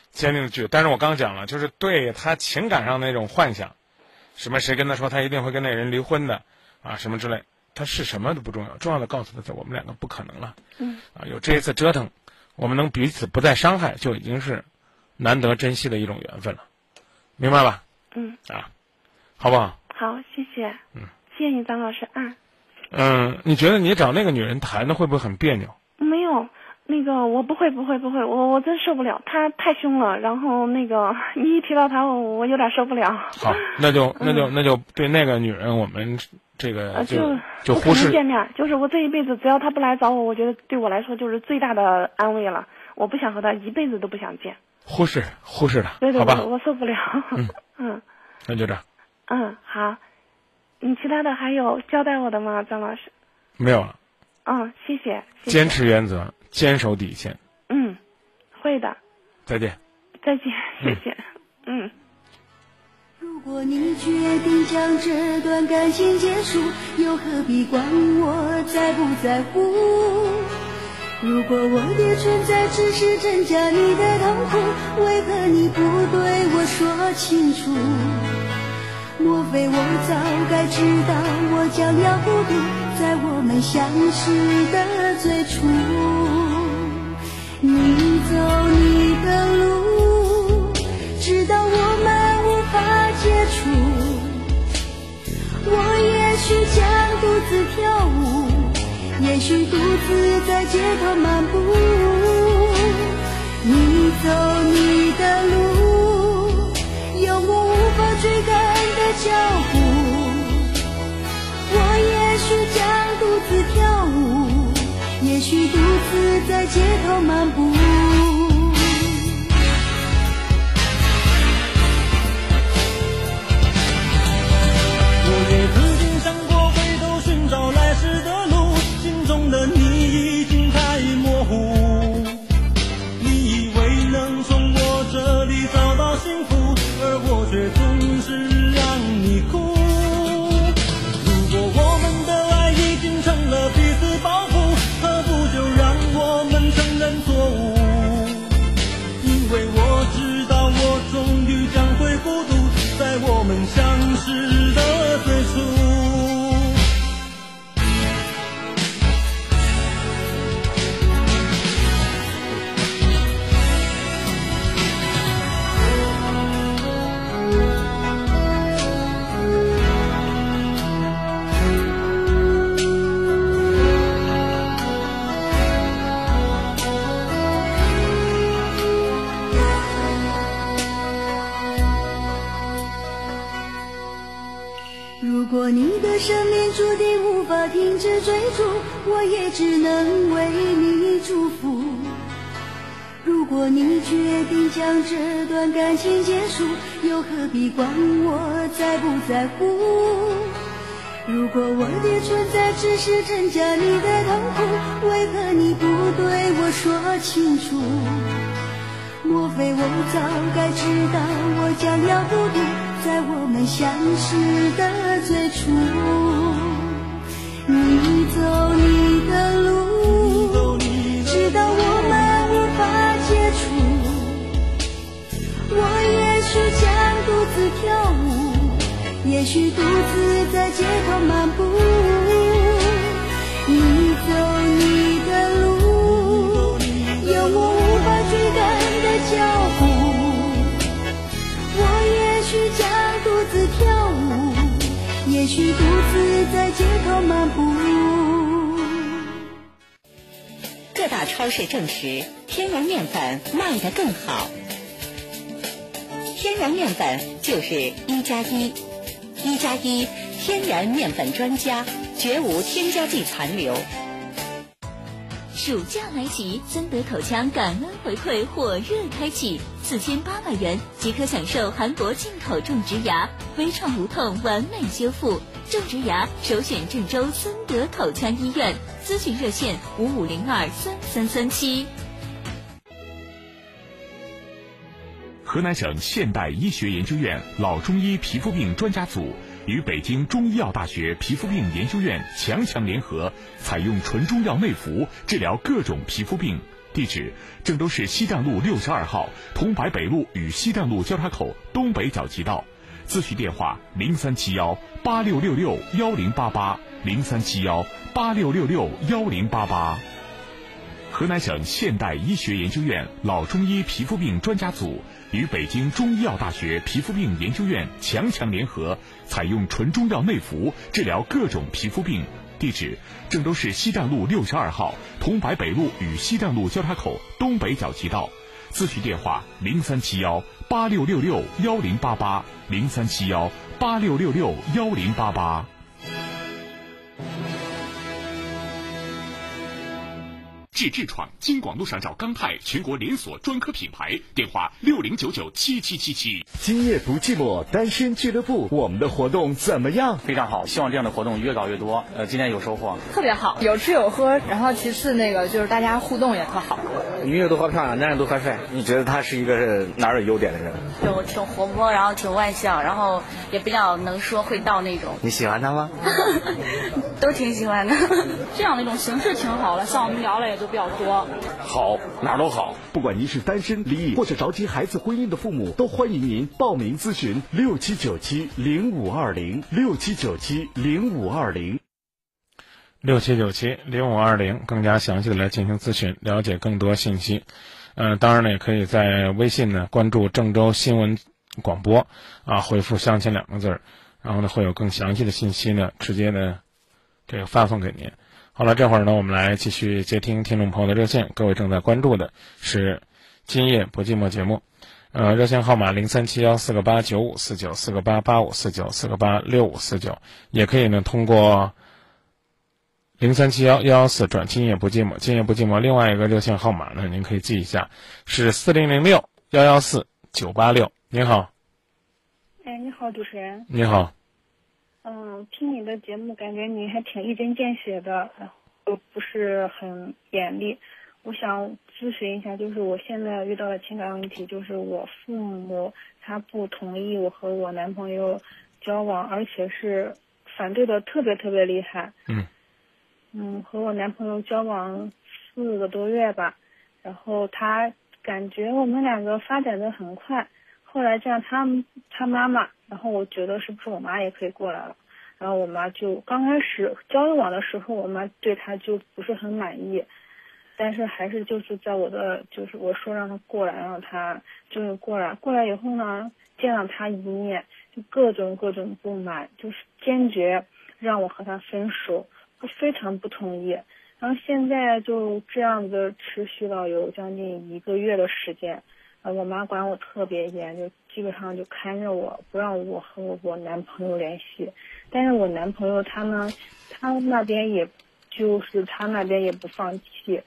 坚定的拒绝。但是我刚讲了，就是对他情感上那种幻想，什么谁跟他说他一定会跟那人离婚的啊，什么之类。他是什么都不重要，重要的告诉他，我们两个不可能了。嗯。啊，有这一次折腾，我们能彼此不再伤害，就已经是难得珍惜的一种缘分了，明白吧？嗯。啊，好不好？好，谢谢。嗯。谢谢你，张老师啊。嗯，你觉得你找那个女人谈的会不会很别扭？没有，那个我不会，不会，不会，我我真受不了，她太凶了。然后那个你一提到她，我我有点受不了。好，那就那就那就对那个女人，我们。这个就就忽视见面，就是我这一辈子只要他不来找我，我觉得对我来说就是最大的安慰了。我不想和他一辈子都不想见。忽视忽视他，对对，好吧，我受不了。嗯嗯，那就这样。嗯，好。你其他的还有交代我的吗，张老师？没有了。嗯，谢谢。坚持原则，坚守底线。嗯，会的。再见。再见，谢谢。嗯。果你决定将这段感情结束，又何必管我在不在乎？如果我的存在只是增加你的痛苦，为何你不对我说清楚？莫非我早该知道我将要孤独，在我们相识的最初？你走你的路，直到我也许将独自跳舞，也许独自在街头漫步。你走你的路，有我无法追赶的脚步，我也许将独。自跳舞，也许独自在街头漫步。你决定将这段感情结束，又何必管我在不在乎？如果我的存在只是增加你的痛苦，为何你不对我说清楚？莫非我早该知道我将要孤独，在我们相识的最初。你走你的路，跳舞，也许独自在街头漫步。你走你的路，有我无法追赶的脚步。我也许将独自跳舞，也许独自在街头漫步。各大超市证实，天然面粉卖得更好。天然面粉就是一加一，一加一天然面粉专家，绝无添加剂残留。暑假来袭，森德口腔感恩回馈火热开启，四千八百元即可享受韩国进口种植牙，微创无痛完美修复。种植牙首选郑州森德口腔医院，咨询热线五五零二三三三七。河南省现代医学研究院老中医皮肤病专家组与北京中医药大学皮肤病研究院强强联合，采用纯中药内服治疗各种皮肤病。地址：郑州市西站路六十二号桐柏北路与西站路交叉口东北角街道。咨询电话：零三七幺八六六六幺零八八零三七幺八六六六幺零八八。河南省现代医学研究院老中医皮肤病专家组与北京中医药大学皮肤病研究院强强联合，采用纯中药内服治疗各种皮肤病。地址：郑州市西站路六十二号桐柏北路与西站路交叉口东北角街道。咨询电话：零三七幺八六六六幺零八八零三七幺八六六六幺零八八。治痔疮，京广路上找钢泰，全国连锁专科品牌，电话六零九九七七七七。今夜不寂寞，单身俱乐部，我们的活动怎么样？非常好，希望这样的活动越搞越多。呃，今天有收获，特别好，有吃有喝，然后其次那个就是大家互动也特好。女人都好漂亮，男人都好帅。你觉得他是一个是哪儿有优点的人？就挺活泼，然后挺外向，然后也比较能说会道那种。你喜欢他吗？都挺喜欢的。这样的一种形式挺好的，像我们聊了也就比较多。好，哪儿都好。不管您是单身、离异或者着急孩子婚姻的父母，都欢迎您报名咨询六七九七零五二零六七九七零五二零六七九七零五二零，更加详细的来进行咨询，了解更多信息。嗯、呃，当然呢，也可以在微信呢关注郑州新闻广播啊，回复“相亲”两个字儿，然后呢会有更详细的信息呢直接呢这个发送给您。好了，这会儿呢，我们来继续接听听众朋友的热线。各位正在关注的是《今夜不寂寞》节目，呃，热线号码零三七幺四个八九五四九四个八八五四九四个八六五四九，也可以呢通过零三七幺幺幺四转今夜不寂寞，今夜不寂寞。另外一个热线号码呢，您可以记一下，是四零零六幺幺四九八六。您好，哎，你好，主持人。你好，嗯，听你的节目，感觉你还挺一针见血的，然后不是很严厉。我想咨询一下，就是我现在遇到的情感问题，就是我父母他不同意我和我男朋友交往，而且是反对的特别特别厉害。嗯。嗯，和我男朋友交往四个多月吧，然后他感觉我们两个发展的很快，后来这样他他妈妈，然后我觉得是不是我妈也可以过来了，然后我妈就刚开始交往的时候，我妈对他就不是很满意。但是还是就是在我的就是我说让他过来，让他就是过来，过来以后呢，见了他一面，就各种各种不满，就是坚决让我和他分手，我非常不同意。然后现在就这样子持续了有将近一个月的时间，呃，我妈管我特别严，就基本上就看着我不让我和我男朋友联系。但是我男朋友他呢，他那边也就是他那边也不放弃。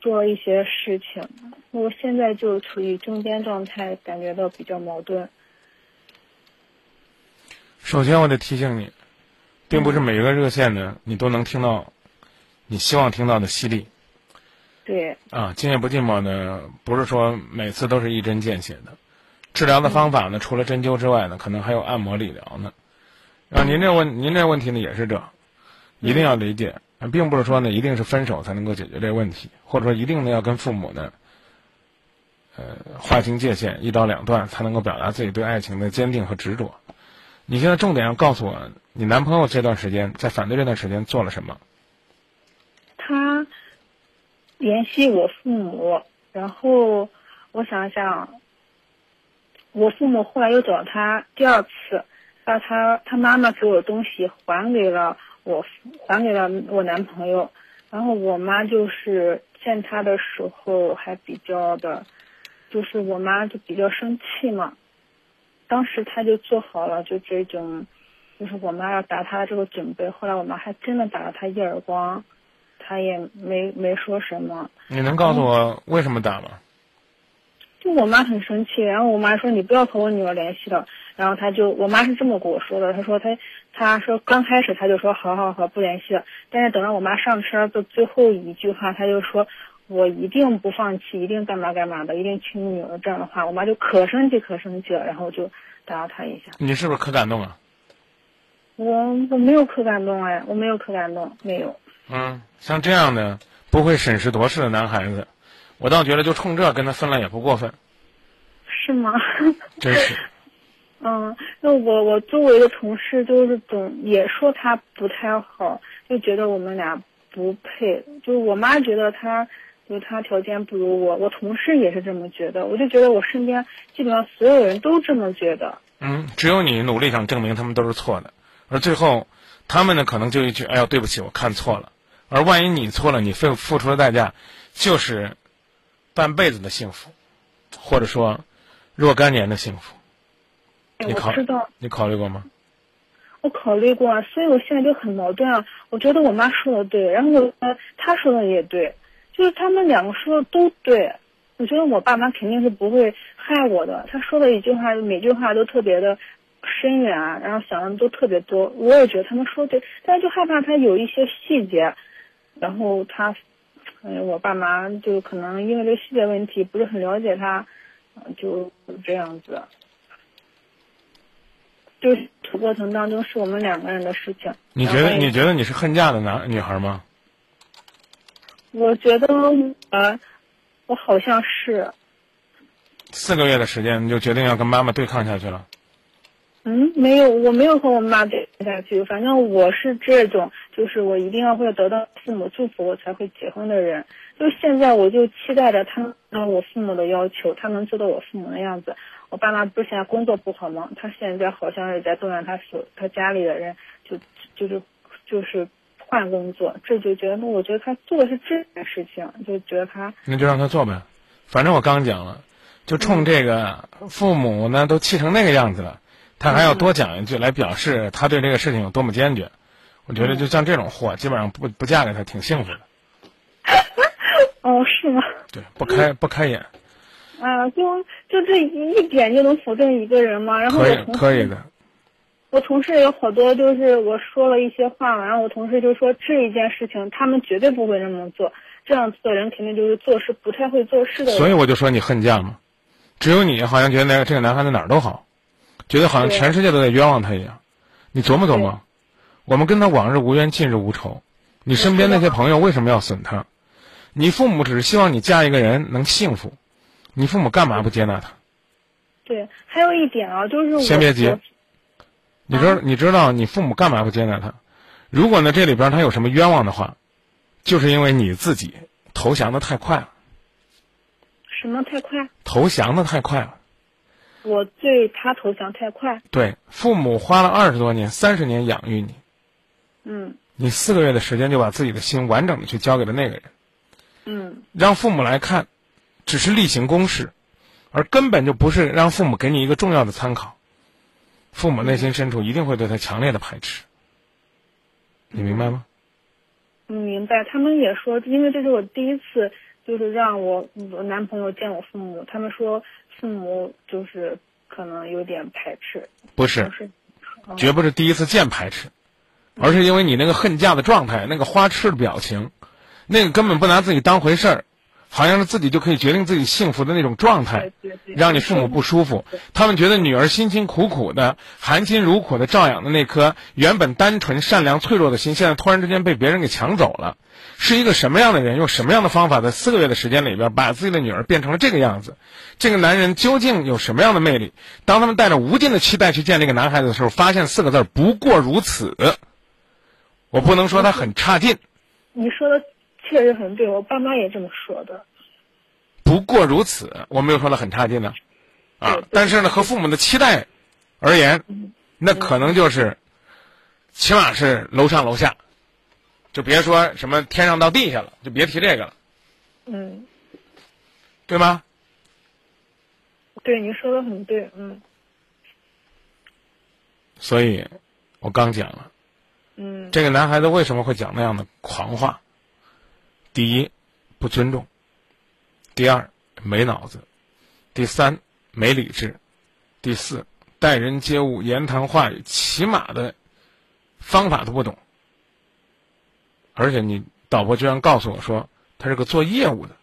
做了一些事情，我现在就处于中间状态，感觉到比较矛盾。首先，我得提醒你，并不是每一个热线呢，你都能听到你希望听到的犀利。对。啊，今夜不寂寞呢，不是说每次都是一针见血的。治疗的方法呢，除了针灸之外呢，可能还有按摩、理疗呢。啊，您这问您这问题呢，也是这，一定要理解。并不是说呢，一定是分手才能够解决这个问题，或者说一定呢要跟父母呢，呃，划清界限，一刀两断，才能够表达自己对爱情的坚定和执着。你现在重点要告诉我，你男朋友这段时间在反对这段时间做了什么？他联系我父母，然后我想想，我父母后来又找他第二次，把他他妈妈给我的东西还给了。我还给了我男朋友，然后我妈就是见他的时候还比较的，就是我妈就比较生气嘛。当时他就做好了就这种，就是我妈要打他的这个准备。后来我妈还真的打了他一耳光，他也没没说什么。你能告诉我为什么打吗？就我妈很生气，然后我妈说你不要和我女儿联系了。然后他就，我妈是这么跟我说的，她说她，她说刚开始她就说好好好不联系了，但是等到我妈上车的最后一句话，她就说我一定不放弃，一定干嘛干嘛的，一定娶你女儿这样的话，我妈就可生气可生气了，然后就打了他一下。你是不是可感动了？我我没有可感动哎，我没有可感动，没有。嗯，像这样的不会审时度势的男孩子，我倒觉得就冲这跟他分了也不过分。是吗？真是。嗯，那我我周围的同事就是总也说他不太好，就觉得我们俩不配。就是我妈觉得他，就是他条件不如我，我同事也是这么觉得。我就觉得我身边基本上所有人都这么觉得。嗯，只有你努力想证明他们都是错的，而最后，他们呢可能就一句“哎呀，对不起，我看错了”。而万一你错了，你付付出的代价，就是半辈子的幸福，或者说若干年的幸福。你考知道你考虑过吗？我考虑过，所以我现在就很矛盾啊。我觉得我妈说的对，然后我她说的也对，就是他们两个说的都对。我觉得我爸妈肯定是不会害我的。他说的一句话，每句话都特别的深远啊，然后想的都特别多。我也觉得他们说对，但是就害怕他有一些细节，然后他，嗯，我爸妈就可能因为这细节问题不是很了解他，就这样子。就是过程当中是我们两个人的事情。你觉得你觉得你是恨嫁的男女孩吗？我觉得呃，我好像是。四个月的时间，你就决定要跟妈妈对抗下去了？嗯，没有，我没有和我妈对抗下去。反正我是这种，就是我一定要会得到父母祝福，我才会结婚的人。就现在，我就期待着他能我父母的要求，他能做到我父母的样子。我爸妈不是现在工作不好吗？他现在好像是在动员他所他家里的人，就就是就是换工作，这就觉得，我觉得他做的是这件事情，就觉得他那就让他做呗，反正我刚讲了，就冲这个父母呢都气成那个样子了，他还要多讲一句来表示他对这个事情有多么坚决，我觉得就像这种货，基本上不不嫁给他挺幸福的。哦，是吗？对，不开不开眼。啊，就就这一一点就能否定一个人吗？然后可以可以的。我同事有好多，就是我说了一些话嘛，然后我同事就说这一件事情他们绝对不会这么做，这样子的人肯定就是做事不太会做事的人。所以我就说你恨嫁嘛，只有你好像觉得那个这个男孩子哪儿都好，觉得好像全世界都在冤枉他一样。你琢磨琢磨，我们跟他往日无冤，近日无仇。你身边那些朋友为什么要损他？你父母只是希望你嫁一个人能幸福，你父母干嘛不接纳他？对，还有一点啊，就是我先别急，你知道你知道你父母干嘛不接纳他？如果呢这里边他有什么冤枉的话，就是因为你自己投降的太快了，什么太快，投降的太快了。我对他投降太快。对，父母花了二十多年、三十年养育你，嗯你四个月的时间就把自己的心完整的去交给了那个人，嗯让父母来看，只是例行公事，而根本就不是让父母给你一个重要的参考。父母内心深处一定会对他强烈的排斥，你明白吗？嗯，明白。他们也说，因为这是我第一次，就是让我我男朋友见我父母，他们说父母就是可能有点排斥。不是不，是，哦绝不是第一次见排斥，而是因为你那个恨嫁的状态，那个花痴的表情，那个根本不拿自己当回事儿，好像是自己就可以决定自己幸福的那种状态，让你父母不舒服。他们觉得女儿辛辛苦苦的、含辛茹苦的照养的那颗原本单纯、善良、脆弱的心，现在突然之间被别人给抢走了。是一个什么样的人，用什么样的方法，在四个月的时间里边，把自己的女儿变成了这个样子？这个男人究竟有什么样的魅力？当他们带着无尽的期待去见这个男孩子的时候，发现四个字儿：不过如此。我不能说他很差劲，你说的确实很对，我爸妈也这么说的。不过如此，我没有说他很差劲呢，啊，但是呢，和父母的期待而言，那可能就是，起码是楼上楼下，就别说什么天上到地下了，就别提这个了，嗯，对吗？对，你说的很对，嗯。所以，我刚讲了，嗯这个男孩子为什么会讲那样的狂话？第一，不尊重；第二，没脑子；第三，没理智；第四，待人接物、言谈话语，起码的方法都不懂。而且你导播居然告诉我说，他是个做业务的。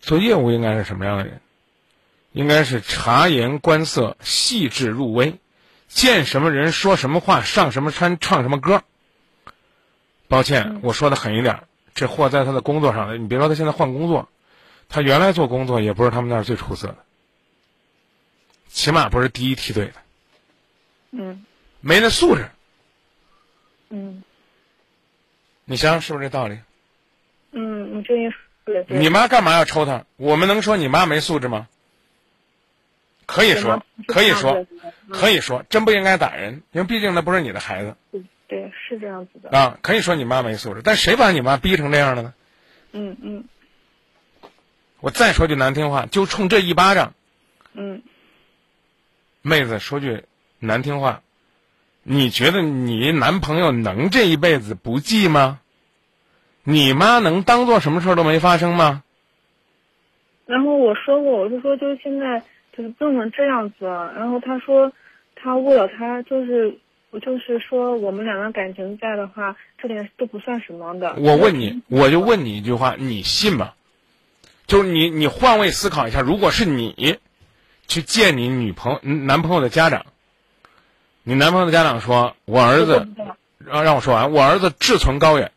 做业务应该是什么样的人？应该是察言观色、细致入微，见什么人说什么话，上什么山唱什么歌。抱歉，我说的狠一点儿，这货在他的工作上了。你别说他现在换工作，他原来做工作也不是他们那儿最出色的，起码不是第一梯队的，嗯没那素质。嗯你想想是不是这道理？嗯，你这一说的对。你妈干嘛要抽他？我们能说你妈没素质吗？可以说，可以说，可以说，真不应该打人，因为毕竟那不是你的孩子对对，是这样子的。啊。可以说你妈没素质，但谁把你妈逼成这样的呢？嗯嗯我再说句难听话，就冲这一巴掌，嗯，妹子说句难听话，你觉得你男朋友能这一辈子不记吗？你妈能当做什么事儿都没发生吗？然后我说过，我就说就是现在就是不能这样子了。然后他说，他为了他就是我就是说我们两个感情在的话，这点都不算什么的。我问你，我就问你一句话，你信吗？就是你，你换位思考一下，如果是你去见你女朋友、男朋友的家长，你男朋友的家长说：“我儿子，让让我说完，我儿子志存高远，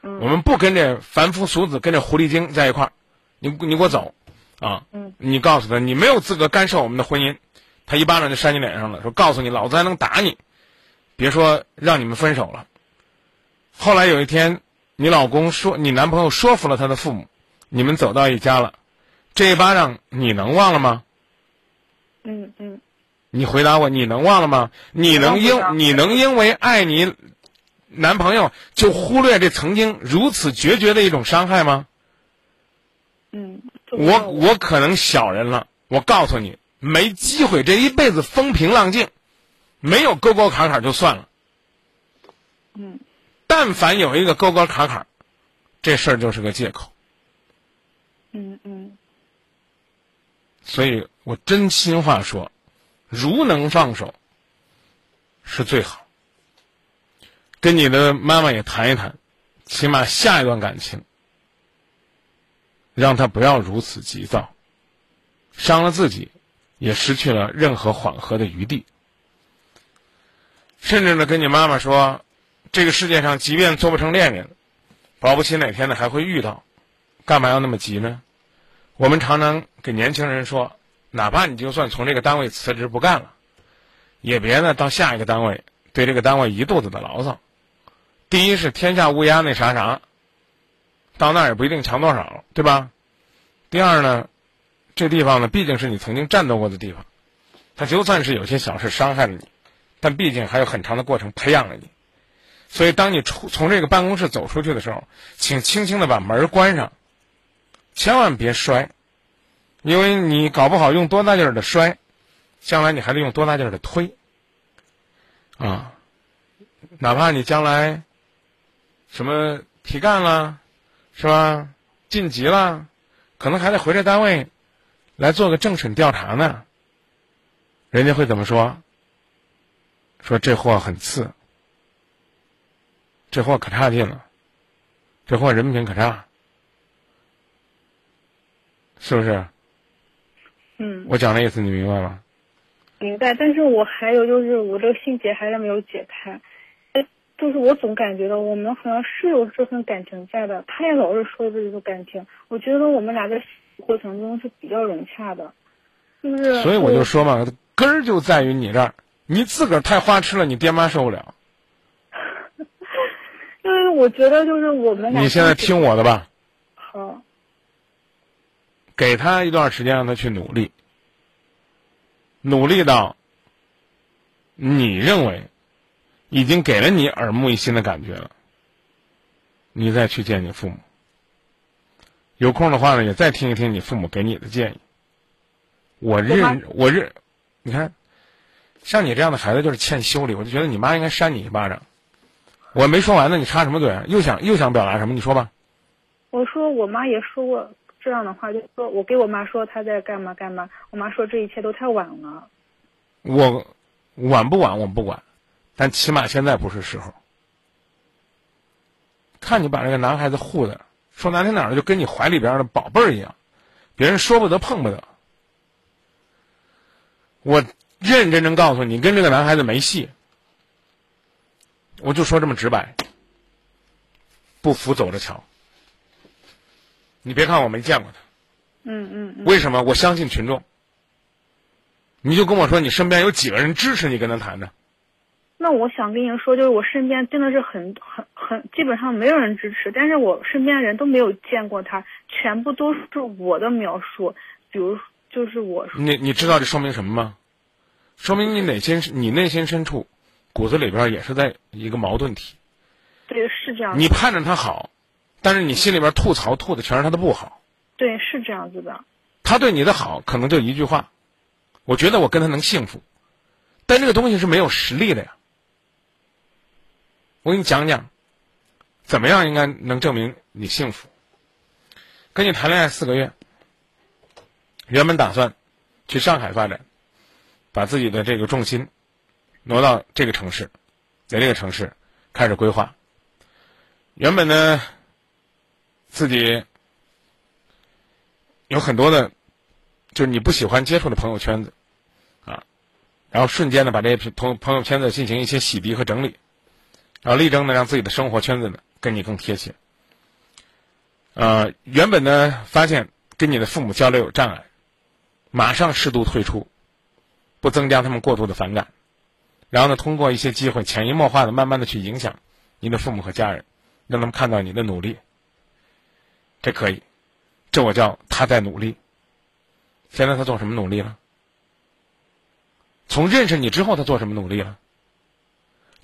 我们不跟这凡夫俗子、跟这狐狸精在一块儿，你你给我走，啊，嗯你告诉他你没有资格干涉我们的婚姻，他一巴掌就扇你脸上了，说告诉你老子还能打你，别说让你们分手了。后来有一天，你老公说，你男朋友说服了他的父母，你们走到一家了，这一巴掌你能忘了吗？嗯嗯，你回答我，你能忘了吗？你能因你能因为爱你男朋友就忽略这曾经如此决绝的一种伤害吗？嗯，我我可能小人了，我告诉你，没机会，这一辈子风平浪静，没有沟沟坎坎就算了。嗯但凡有一个沟沟坎坎，这事儿就是个借口。嗯嗯所以我真心话说，如能放手，是最好。跟你的妈妈也谈一谈，起码下一段感情，让他不要如此急躁，伤了自己，也失去了任何缓和的余地。甚至呢，跟你妈妈说，这个世界上即便做不成恋人，保不齐哪天呢还会遇到，干嘛要那么急呢？我们常常给年轻人说，哪怕你就算从这个单位辞职不干了，也别呢到下一个单位对这个单位一肚子的牢骚。第一是天下乌鸦那啥啥，到那儿也不一定强多少，对吧？第二呢，这地方呢毕竟是你曾经战斗过的地方，它就算是有些小事伤害了你，但毕竟还有很长的过程培养了你。所以，当你出从这个办公室走出去的时候，请轻轻的把门关上，千万别摔，因为你搞不好用多大劲儿的摔，将来你还得用多大劲儿的推。啊，哪怕你将来什么提干了，是吧？晋级了，可能还得回这单位来做个政审调查呢。人家会怎么说？说这货很次。这货可差劲了，这货人品可差，是不是？嗯，我讲的意思你明白吗？明白。但是我还有就是我这个心结还是没有解开，哎，就是我总感觉到我们好像是有这份感情在的，他也老是说这个感情，我觉得我们俩在过程中是比较融洽的，就是。所以我就说嘛，根儿就在于你这儿，你自个儿太花痴了，你爹妈受不了。因为我觉得就是我们俩。你现在听我的吧。好。给他一段时间，让他去努力，努力到你认为已经给了你耳目一新的感觉了，你再去见你父母。有空的话呢，也再听一听你父母给你的建议。我认我认，你看，像你这样的孩子就是欠修理，我就觉得你妈应该扇你一巴掌。我没说完呢，你插什么嘴？又想又想表达什么？你说吧。我说我妈也说过这样的话，就说我给我妈说她在干嘛干嘛，我妈说这一切都太晚了。我晚不晚我不管，但起码现在不是时候。看你把这个男孩子护的，说难听点儿就跟你怀里边的宝贝儿一样，别人说不得碰不得。我认认真真告诉你，跟这个男孩子没戏。我就说这么直白，不服走着瞧。你别看我没见过他，嗯嗯嗯。为什么？我相信群众。你就跟我说，你身边有几个人支持你跟他谈的？那我想跟您说，就是我身边真的是很很很，基本上没有人支持，但是我身边的人都没有见过他，全部都是我的描述。比如，就是我说。你你知道这说明什么吗？说明你内心你内心深处。骨子里边也是在一个矛盾体，对，是这样。你盼着他好，但是你心里边吐槽吐的全是他的不好。对，是这样子的。他对你的好可能就一句话，我觉得我跟他能幸福，但这个东西是没有实力的呀。我给你讲讲，怎么样应该能证明你幸福？跟你谈恋爱四个月，原本打算去上海发展，把自己的这个重心。挪到这个城市，在这个城市开始规划。原本呢，自己有很多的，就是你不喜欢接触的朋友圈子，啊，然后瞬间呢把这些朋朋友圈子进行一些洗涤和整理，然后力争呢让自己的生活圈子呢跟你更贴切。呃，原本呢发现跟你的父母交流有障碍，马上适度退出，不增加他们过度的反感。然后呢，通过一些机会，潜移默化的、慢慢的去影响你的父母和家人，让他们看到你的努力。这可以，这我叫他在努力。现在他做什么努力了？从认识你之后，他做什么努力了？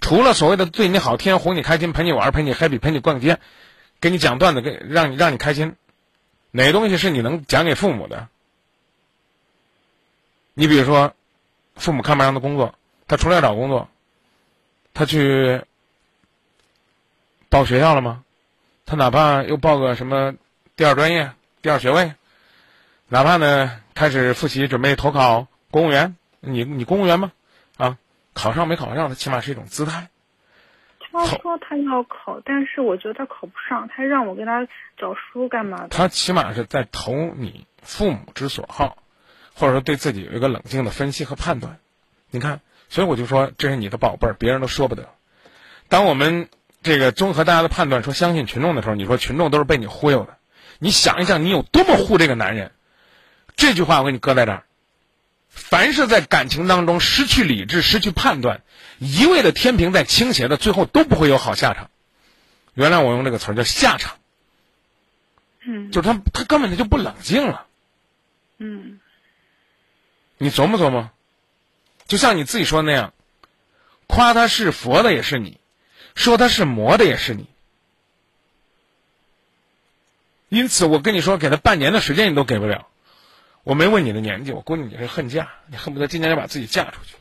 除了所谓的对你好、天天哄你开心、陪你玩、陪你 happy、陪你逛街、给你讲段子、给让你让你开心，哪个东西是你能讲给父母的？你比如说，父母看不上的工作。他出来找工作，他去报学校了吗？他哪怕又报个什么第二专业、第二学位，哪怕呢开始复习准备投考公务员，你你公务员吗？啊，考上没考上，他起码是一种姿态。他说他要考，但是我觉得他考不上，他让我给他找书干嘛的？他起码是在投你父母之所好，或者说对自己有一个冷静的分析和判断。你看，所以我就说这是你的宝贝儿，别人都说不得。当我们这个综合大家的判断说相信群众的时候，你说群众都是被你忽悠的。你想一想，你有多么护这个男人？这句话我给你搁在这儿。凡是在感情当中失去理智、失去判断，一味的天平在倾斜的，最后都不会有好下场。原来我用这个词儿叫下场。嗯，就是他，他根本他就不冷静了。嗯，你琢磨琢磨，就像你自己说的那样，夸他是佛的也是你，说他是魔的也是你。因此，我跟你说，给他半年的时间你都给不了。我没问你的年纪，我估计你是恨嫁，你恨不得今年就把自己嫁出去。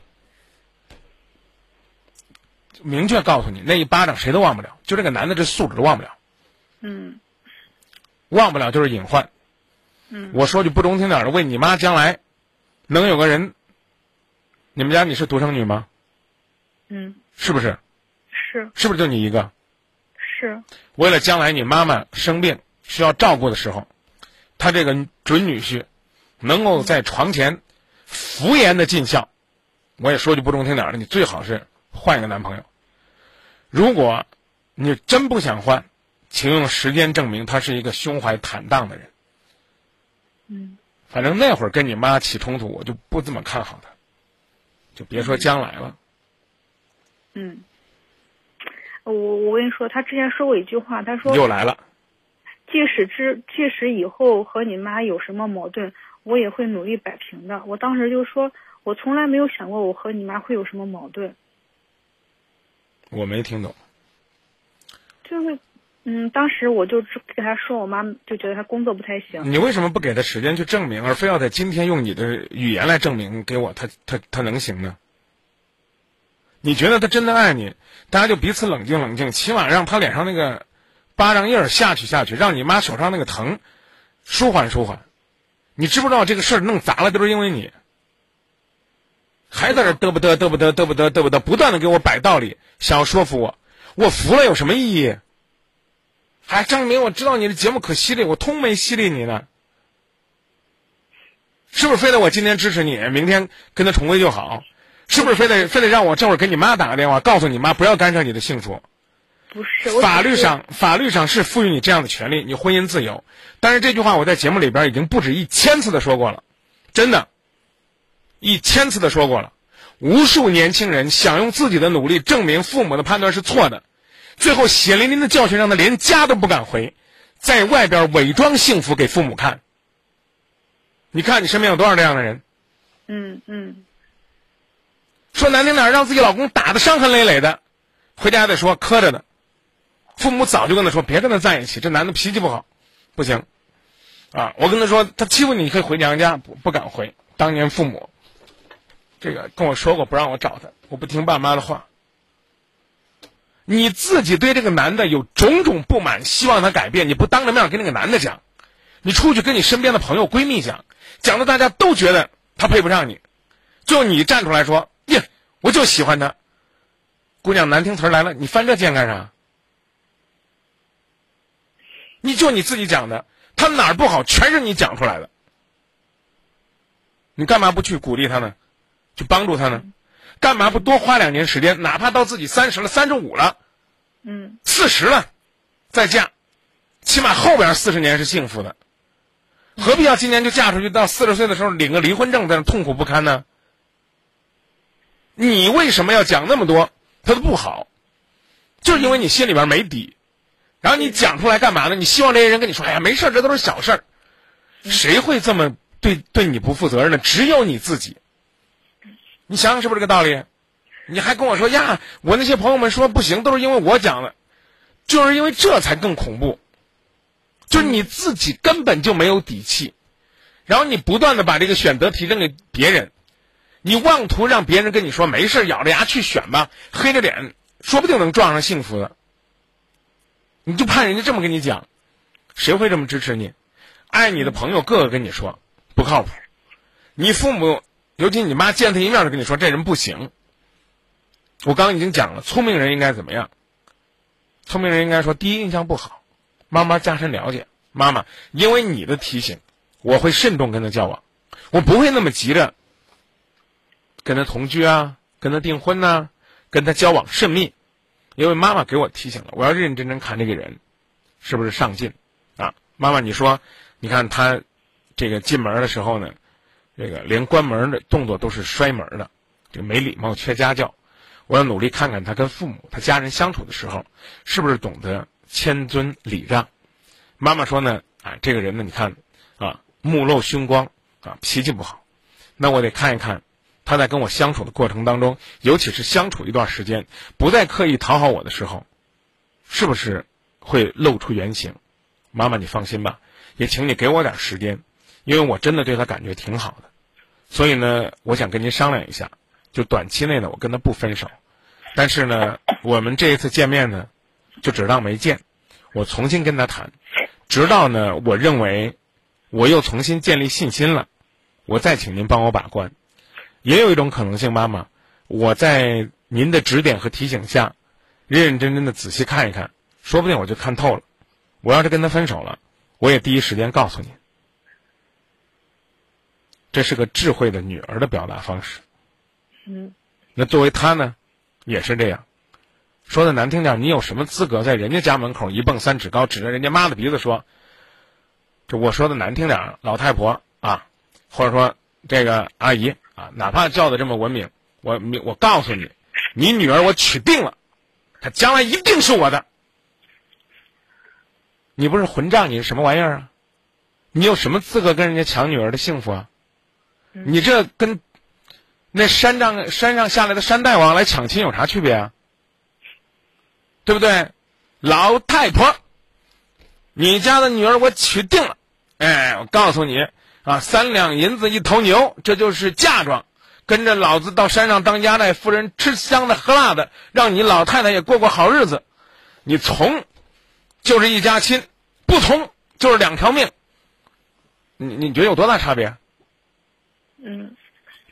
明确告诉你，那一巴掌谁都忘不了，就这个男的这素质都忘不了。嗯，忘不了就是隐患。嗯，我说句不中听点的，为你妈将来能有个人，你们家你是独生女吗？嗯，是不是？是是不是就你一个？是。为了将来你妈妈生病需要照顾的时候，他这个准女婿能够在床前敷衍的尽孝。我也说句不中听点的，你最好是换一个男朋友。如果你真不想换，请用时间证明他是一个胸怀坦荡的人。嗯，反正那会儿跟你妈起冲突，我就不怎么看好他，就别说将来了。嗯，我我跟你说，他之前说过一句话，他说又来了。即使之即使以后和你妈有什么矛盾，我也会努力摆平的。我当时就说，我从来没有想过我和你妈会有什么矛盾。我没听懂。就是，嗯，当时我就给他说，我妈就觉得他工作不太行。你为什么不给他时间去证明，而非要在今天用你的语言来证明给我他他他能行呢？你觉得他真的爱你，大家就彼此冷静冷静，起码让他脸上那个巴掌印儿下去下去，让你妈手上那个疼舒缓舒缓。你知不知道这个事儿弄砸了都是因为你，还在这嘚不嘚嘚不嘚嘚不嘚嘚不嘚，不断的给我摆道理，想要说服我，我服了有什么意义？还证明我知道你的节目可犀利，我通没犀利你呢？是不是非得我今天支持你，明天跟他重归就好？是不是非得非得让我这会儿给你妈打个电话，告诉你妈不要干涉你的幸福？不是，法律上法律上是赋予你这样的权利，你婚姻自由。但是这句话我在节目里边已经不止一千次的说过了，真的，一千次的说过了。无数年轻人想用自己的努力证明父母的判断是错的，最后血淋淋的教训让他连家都不敢回，在外边伪装幸福给父母看。你看你身边有多少这样的人？嗯嗯。说难听点，让自己老公打的伤痕累累的，回家还得说磕着呢。父母早就跟他说别跟他在一起，这男的脾气不好，不行。啊，我跟他说他欺负你可以回娘家，不不敢回。当年父母这个跟我说过不让我找他，我不听爸妈的话。你自己对这个男的有种种不满，希望他改变，你不当着面跟那个男的讲，你出去跟你身边的朋友闺蜜讲，讲的大家都觉得他配不上你，就你站出来说。耶，我就喜欢他。姑娘，难听词来了，你翻这贱干啥？你就你自己讲的，他哪儿不好，全是你讲出来的。你干嘛不去鼓励他呢？去帮助他呢？干嘛不多花两年时间？哪怕到自己三十了、三十五了，嗯，四十了，再嫁，起码后边四十年是幸福的。何必要今年就嫁出去，到四十岁的时候领个离婚证，在那痛苦不堪呢？你为什么要讲那么多他的不好？就是因为你心里边没底，然后你讲出来干嘛呢？你希望这些人跟你说：“哎呀，没事，这都是小事儿。”谁会这么对对你不负责任呢？只有你自己。你想想是不是这个道理？你还跟我说呀？我那些朋友们说不行，都是因为我讲的，就是因为这才更恐怖。就是你自己根本就没有底气，然后你不断的把这个选择题扔给别人。你妄图让别人跟你说没事，咬着牙去选吧，黑着脸，说不定能撞上幸福的。你就怕人家这么跟你讲，谁会这么支持你？爱你的朋友个个跟你说不靠谱，你父母，尤其你妈见他一面就跟你说这人不行。我刚刚已经讲了，聪明人应该怎么样？聪明人应该说，第一印象不好，慢慢加深了解。妈妈，因为你的提醒，我会慎重跟他交往，我不会那么急着跟他同居啊，跟他订婚呐、跟他交往甚密，因为妈妈给我提醒了，我要认认真真看这个人是不是上进啊。妈妈，你说，你看他这个进门的时候呢，这个连关门的动作都是摔门的，这个没礼貌，缺家教。我要努力看看他跟父母、他家人相处的时候，是不是懂得谦尊礼让。妈妈说呢，啊，这个人呢，你看，啊，目露凶光，啊，脾气不好。那我得看一看，他在跟我相处的过程当中，尤其是相处一段时间，不再刻意讨好我的时候，是不是会露出原形？妈妈，你放心吧，也请你给我点时间，因为我真的对他感觉挺好的。所以呢，我想跟您商量一下。就短期内呢，我跟他不分手，但是呢，我们这一次见面呢，就只当没见，我重新跟他谈，直到呢，我认为我又重新建立信心了，我再请您帮我把关。也有一种可能性，妈妈，我在您的指点和提醒下，认认真真的仔细看一看，说不定我就看透了。我要是跟他分手了，我也第一时间告诉您。这是个智慧的女儿的表达方式。嗯，那作为他呢，也是这样。说的难听点，你有什么资格在人家家门口一蹦三尺高，指着人家妈的鼻子说？这我说的难听点，老太婆啊，或者说这个阿姨啊，哪怕叫的这么文明，我我告诉你，你女儿我娶定了，她将来一定是我的。你不是混账，你是什么玩意儿啊？你有什么资格跟人家抢女儿的幸福啊？你这跟那山上山上下来的山大王来抢亲有啥区别啊？对不对？老太婆，你家的女儿我娶定了，哎，我告诉你啊，三两银子一头牛，这就是嫁妆，跟着老子到山上当压寨夫人，吃香的喝辣的，让你老太太也过过好日子。你从就是一家亲，不从就是两条命。你你觉得有多大差别？嗯。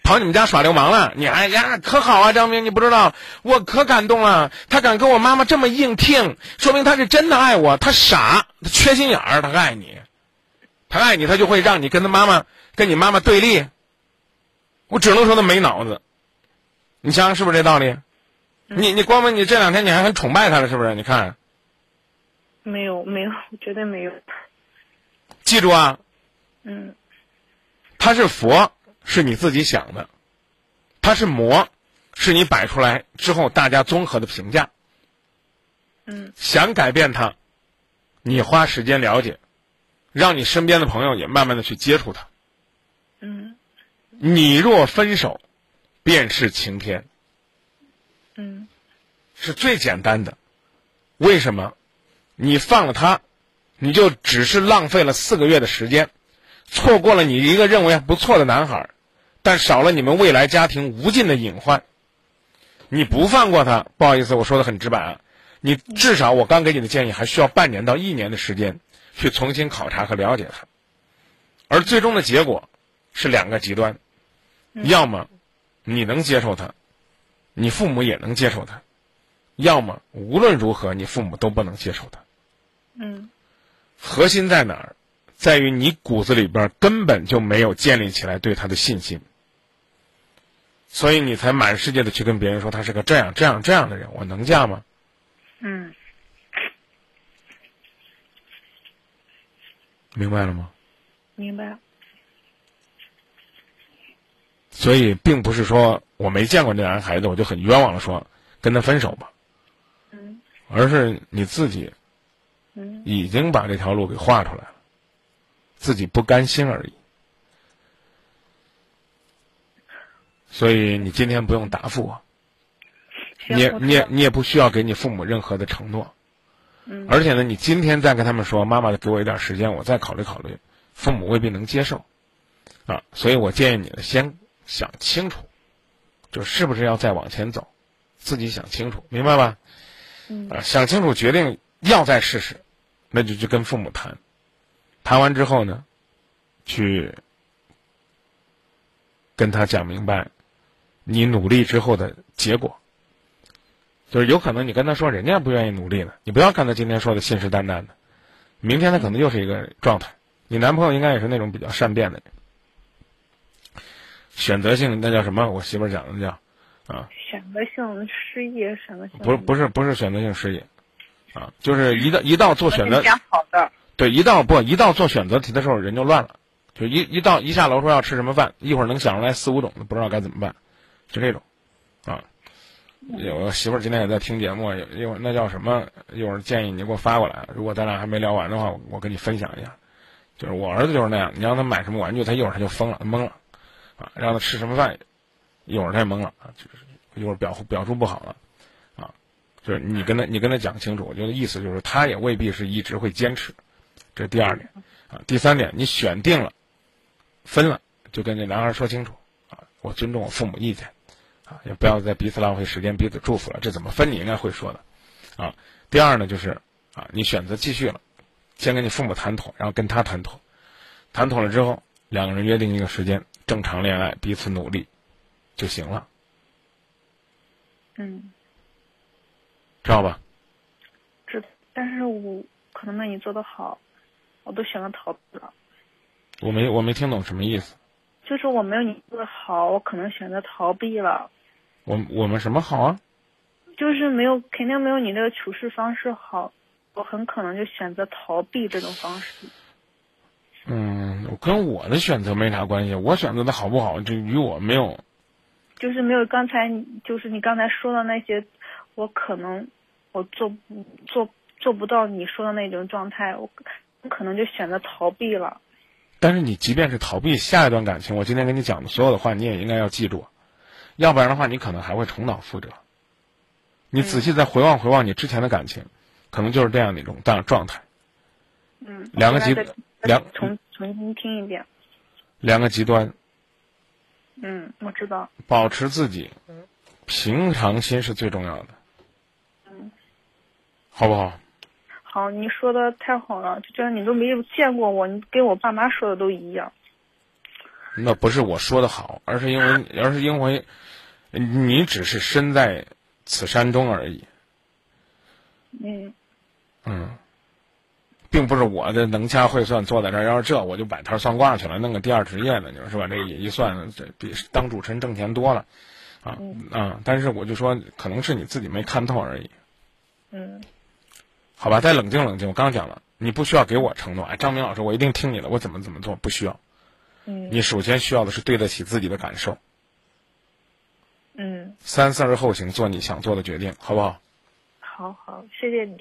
跑你们家耍流氓了？你哎呀，可好啊，张明，你不知道，我可感动了。他敢跟我妈妈这么硬拼，说明他是真的爱我。他傻，他缺心眼儿，他爱你，他爱你，他就会让你跟他妈妈、跟你妈妈对立。我只能说他没脑子。你想想是不是这道理？你你光问你这两天你还很崇拜他了，是不是？你看，没有没有，绝对没有。记住啊，嗯，他是佛。是你自己想的，他是魔，是你摆出来之后大家综合的评价。嗯，想改变他，你花时间了解，让你身边的朋友也慢慢的去接触他。嗯，你若分手，便是晴天。嗯，是最简单的。为什么？你放了他，你就只是浪费了四个月的时间，错过了你一个认为不错的男孩。但少了你们未来家庭无尽的隐患。你不放过他，不好意思，我说的很直白啊。你至少我刚给你的建议，还需要半年到一年的时间，去重新考察和了解他。而最终的结果是两个极端：要么你能接受他，你父母也能接受他；要么无论如何，你父母都不能接受他。嗯。核心在哪儿？在于你骨子里边根本就没有建立起来对他的信心。所以你才满世界的去跟别人说他是个这样这样这样的人，我能嫁吗？嗯，明白了吗？明白。所以并不是说我没见过这男孩子，我就很冤枉的说跟他分手吧。嗯。而是你自己，嗯，已经把这条路给画出来了，自己不甘心而已。所以你今天不用答复我，你也你也你也不需要给你父母任何的承诺，嗯，而且呢，你今天再跟他们说，妈妈给我一点时间，我再考虑考虑，父母未必能接受，啊，所以我建议你呢，先想清楚，就是是不是要再往前走，自己想清楚，明白吧？嗯，啊，想清楚决定要再试试，那就去跟父母谈。谈完之后呢，去跟他讲明白你努力之后的结果。就是有可能你跟他说人家不愿意努力了，你不要看他今天说的信誓旦旦的，明天他可能又是一个状态。你男朋友应该也是那种比较善变的人，选择性那叫什么？我媳妇儿讲的叫啊，选择性失忆，选择性不是不是不是选择性失忆，啊，就是一到一到做选择，讲好的，对，一到不一到做选择题的时候人就乱了，就一一到一下楼说要吃什么饭，一会儿能想出来四五种，不知道该怎么办，就这种，啊。有个媳妇儿今天也在听节目，一会儿那叫什么？一会儿建议你给我发过来。如果咱俩还没聊完的话，我跟你分享一下。就是我儿子就是那样，你让他买什么玩具，他一会儿他就疯了，懵了，啊，让他吃什么饭，一会儿他也懵了，啊，就是一会儿表表述不好了，啊，就是你跟他你跟他讲清楚，我觉得意思就是他也未必是一直会坚持，这是第二点，啊，第三点，你选定了，分了，就跟这男孩说清楚，啊，我尊重我父母意见。啊，也不要再彼此浪费时间，彼此祝福了。这怎么分？你应该会说的，啊。第二呢，就是啊，你选择继续了，先跟你父母谈妥，然后跟他谈妥，谈妥了之后，两个人约定一个时间，正常恋爱，彼此努力就行了。嗯，知道吧？这，但是我可能没你做的好，我都选择逃避了。我没，我没听懂什么意思。就是我没有你做的好，我可能选择逃避了。我我们什么好啊？就是没有，肯定没有你这个处事方式好，我很可能就选择逃避这种方式。嗯，跟我的选择没啥关系，我选择的好不好，就与我没有。就是没有刚才，就是你刚才说的那些，我可能我做做做不到你说的那种状态，我可能就选择逃避了。但是你即便是逃避下一段感情，我今天跟你讲的所有的话，你也应该要记住，要不然的话，你可能还会重蹈覆辙。你仔细再回望回望你之前的感情，可能就是这样的一种状状态。嗯。两个极两重重新听一遍。两个极端。嗯，我知道。保持自己平常心是最重要的。嗯。好不好？好，你说的太好了，就觉得你都没有见过我，你跟我爸妈说的都一样。那不是我说的好，而是因为，而是因为，你只是身在此山中而已。嗯。嗯，并不是我的能掐会算，坐在这儿，要是这我就摆摊算卦去了，弄个第二职业呢，就是吧？这一算，这比当主持人挣钱多了，啊啊！但是我就说，可能是你自己没看透而已。嗯。好吧，再冷静冷静。我刚讲了，你不需要给我承诺。哎，张明老师，我一定听你的，我怎么怎么做，不需要。嗯。你首先需要的是对得起自己的感受。嗯。三思而后行，做你想做的决定，好不好？好好，谢谢你。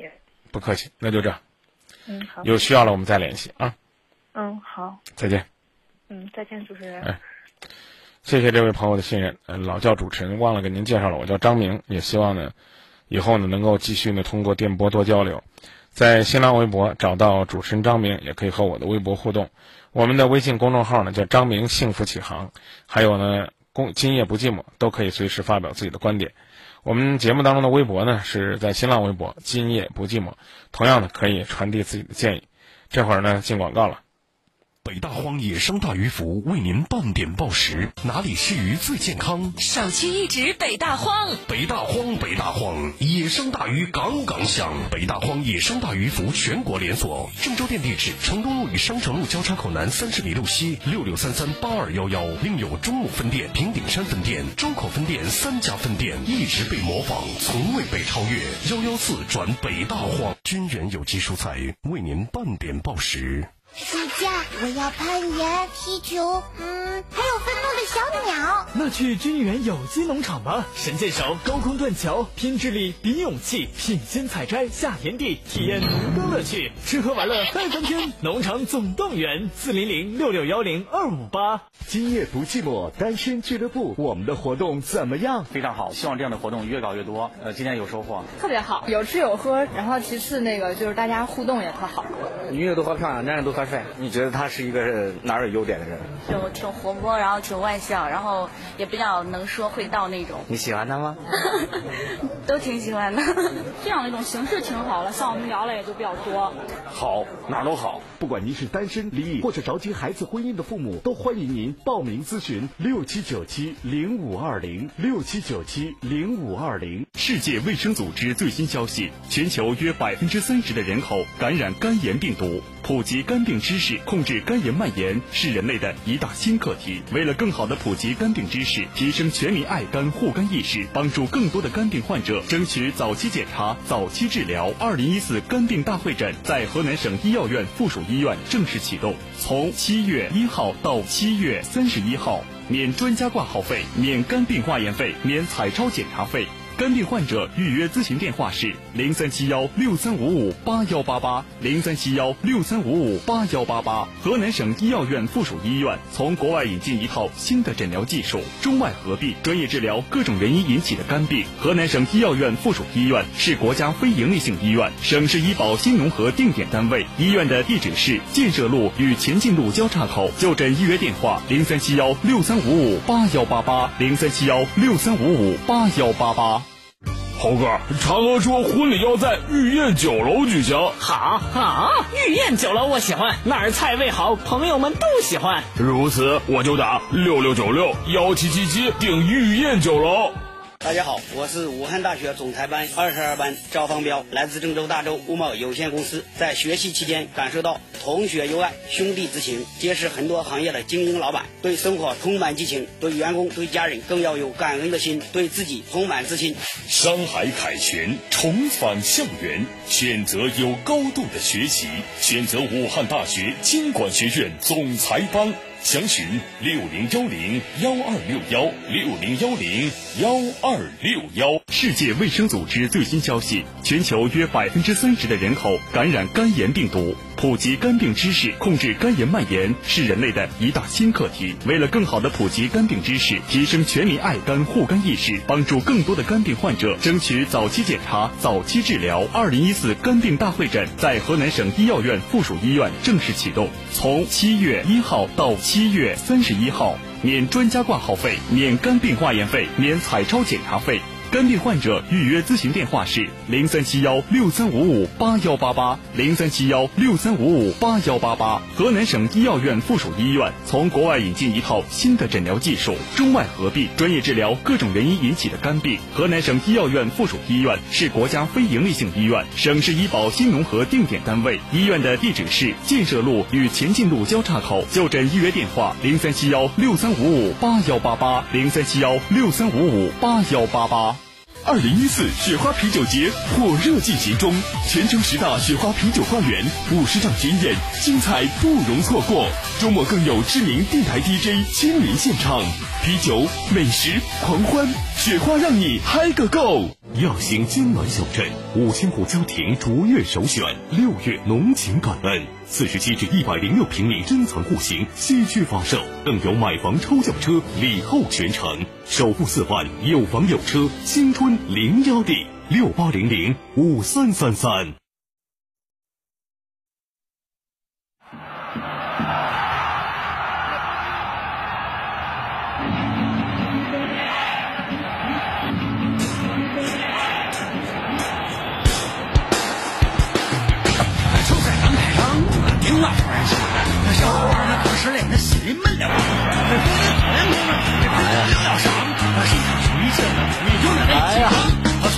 不客气，那就这样。嗯，好。有需要了，我们再联系啊。嗯，好。再见。嗯，再见，主持人。哎，谢谢这位朋友的信任。嗯，老叫主持人，忘了给您介绍了，我叫张明，也希望呢。以后呢，能够继续呢通过电波多交流，在新浪微博找到主持人张明，也可以和我的微博互动。我们的微信公众号呢叫张明幸福启航，还有呢公今夜不寂寞，都可以随时发表自己的观点。我们节目当中的微博呢是在新浪微博今夜不寂寞，同样呢可以传递自己的建议。这会儿呢进广告了。北大荒野生大鱼福为您半点报时，哪里吃鱼最健康？首屈一指北大荒。北大荒，北大荒，野生大鱼杠杠香。北大荒野生大鱼福全国连锁，郑州店地址：城东路与商城路交叉口南三十米路西六六三三八二幺幺，另有中牟分店、平顶山分店、周口分店三家分店，一直被模仿，从未被超越。幺幺四转北大荒，君源有机蔬菜为您半点报时。暑假我要攀岩、踢球，嗯，还有愤怒的小鸟。那去君园有机农场吧，神箭手高空断桥，拼智力比勇气，品鲜采摘下田地，体验农耕乐趣，吃喝玩乐带翻天。农场总动员四零零六六幺零二五八。今夜不寂寞，单身俱乐部，我们的活动怎么样？非常好，希望这样的活动越搞越多。呃，今天有收获，特别好，有吃有喝，然后其次那个就是大家互动也特好。女的都喝漂亮，男人都喝。你觉得他是一个哪儿有优点的人？就挺活泼，然后挺外向，然后也比较能说会道那种。你喜欢他吗？都挺喜欢的。这样的一种形式挺好的，像我们聊了也就比较多。好，哪儿都好。不管您是单身、离异或者着急孩子婚姻的父母，都欢迎您报名咨询六七九七零五二零六七九七零五二零。世界卫生组织最新消息：全球约百分之三十的人口感染肝炎病毒。普及肝病病知识，控制肝炎蔓延，是人类的一大新课题。为了更好的普及肝病知识，提升全民爱肝护肝意识，帮助更多的肝病患者争取早期检查、早期治疗，二零一四肝病大会诊在河南省医药院附属医院正式启动，从七月一号到七月三十一号，免专家挂号费，免肝病化验费，免彩超检查费。肝病患者预约咨询电话是零三七幺六三五五八幺八八零三七幺六三五五八幺八八。河南省医药院附属医院从国外引进一套新的诊疗技术，中外合璧，专业治疗各种原因引起的肝病。河南省医药院附属医院是国家非营利性医院，省市医保新农合定点单位。医院的地址是建设路与前进路交叉口。就诊预约电话零三七幺六三五五八幺八八零三七幺六三五五八幺八八。猴哥，嫦娥说婚礼要在御宴酒楼举行。好，好，御宴酒楼我喜欢，那儿菜味好，朋友们都喜欢。如此，我就打六六九六幺七七七订御宴酒楼。大家好，我是武汉大学总裁班二十二班赵方彪，来自郑州大洲物贸有限公司。在学习期间，感受到同学友爱、兄弟之情，结识很多行业的精英老板，对生活充满激情，对员工、对家人更要有感恩的心，对自己充满自信。山海凯旋，重返校园，选择有高度的学习，选择武汉大学经管学院总裁班。详询六零幺零幺二六幺六零幺零幺二六幺。世界卫生组织最新消息：全球约百分之三十的人口感染肝炎病毒。普及肝病知识，控制肝炎蔓延，是人类的一大新课题。为了更好的普及肝病知识，提升全民爱肝护肝意识，帮助更多的肝病患者争取早期检查、早期治疗，二零一四肝病大会诊在河南省医药院附属医院正式启动，从七月一号到七月三十一号，免专家挂号费，免肝病化验费，免彩超检查费。肝病患者预约咨询电话是零三七幺六三五五八幺八八零三七幺六三五五八幺八八。河南省医药院附属医院从国外引进一套新的诊疗技术，中外合璧，专业治疗各种原因引起的肝病。河南省医药院附属医院是国家非营利性医院，省市医保新农合定点单位。医院的地址是建设路与前进路交叉口。就诊预约电话零三七幺六三五五八幺八八零三七幺六三五五八幺八八。二零一四雪花啤酒节火热进行中，全城十大雪花啤酒花园，五十场巡演，精彩不容错过。周末更有知名电台 DJ 亲临现场，啤酒、美食、狂欢，雪花让你嗨个够！耀星金暖小镇，五千户家庭卓越首选，六月浓情感恩。四十七至一百零六平米珍藏户型，稀缺发售，更有买房抽轿车，礼后全程，首付四万，有房有车，新春零压地，六八零零五三三三。伙儿那当时嘞，那心里闷了，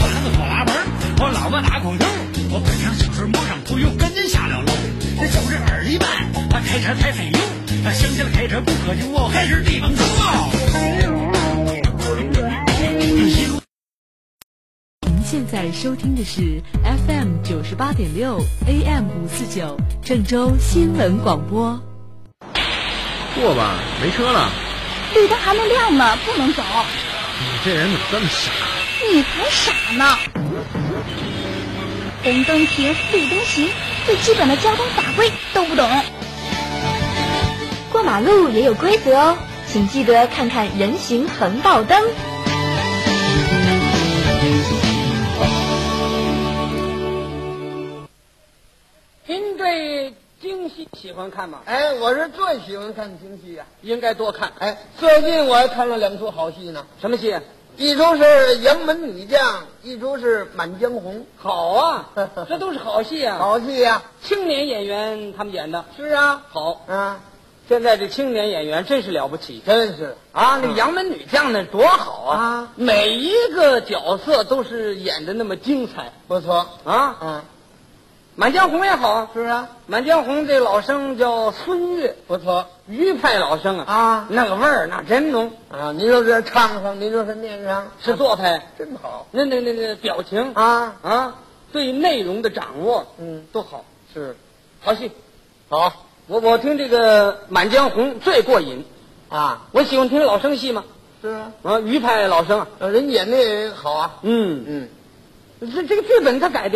那个拖拉门，我老个大空头，我跟上摸上铺油，赶紧下了楼。这就是二里半，他开车太费油，他想起了开车不喝酒，我还是地方头。您现在收听的是 FM 九十八点六 AM 五四九郑州新闻广播。过吧，没车了。绿灯还没亮呢，不能走。你这人怎么这么傻？你才傻呢！红灯停，绿灯行，最基本的交通法规都不懂。过马路也有规则哦，请记得看看人行横道灯。京戏喜欢看吗？哎，我是最喜欢看京戏呀、应该多看。哎，最近我还看了两出好戏呢，什么戏？一出是《杨门女将》，一出是《满江红》。好啊，这都是好戏啊！好戏呀、青年演员他们演的是啊，好。啊，现在这青年演员真是了不起真是啊！那个杨门女将那多好啊！啊每一个角色都是演的那么精彩不错。啊！嗯，满江红也好啊，是啊，满江红这老生叫孙越，不错。余派老生啊，啊。那个味儿那真浓，啊！您说是唱上，您说是念上，是做派，真好。那那那那表情。啊！啊，对内容的掌握嗯，都好，是。好戏。好。我我听这个《满江红》最过瘾，啊，我喜欢听老生戏嘛，是啊，啊，余派老生啊，人演的也好啊。嗯，嗯，这这个剧本他改的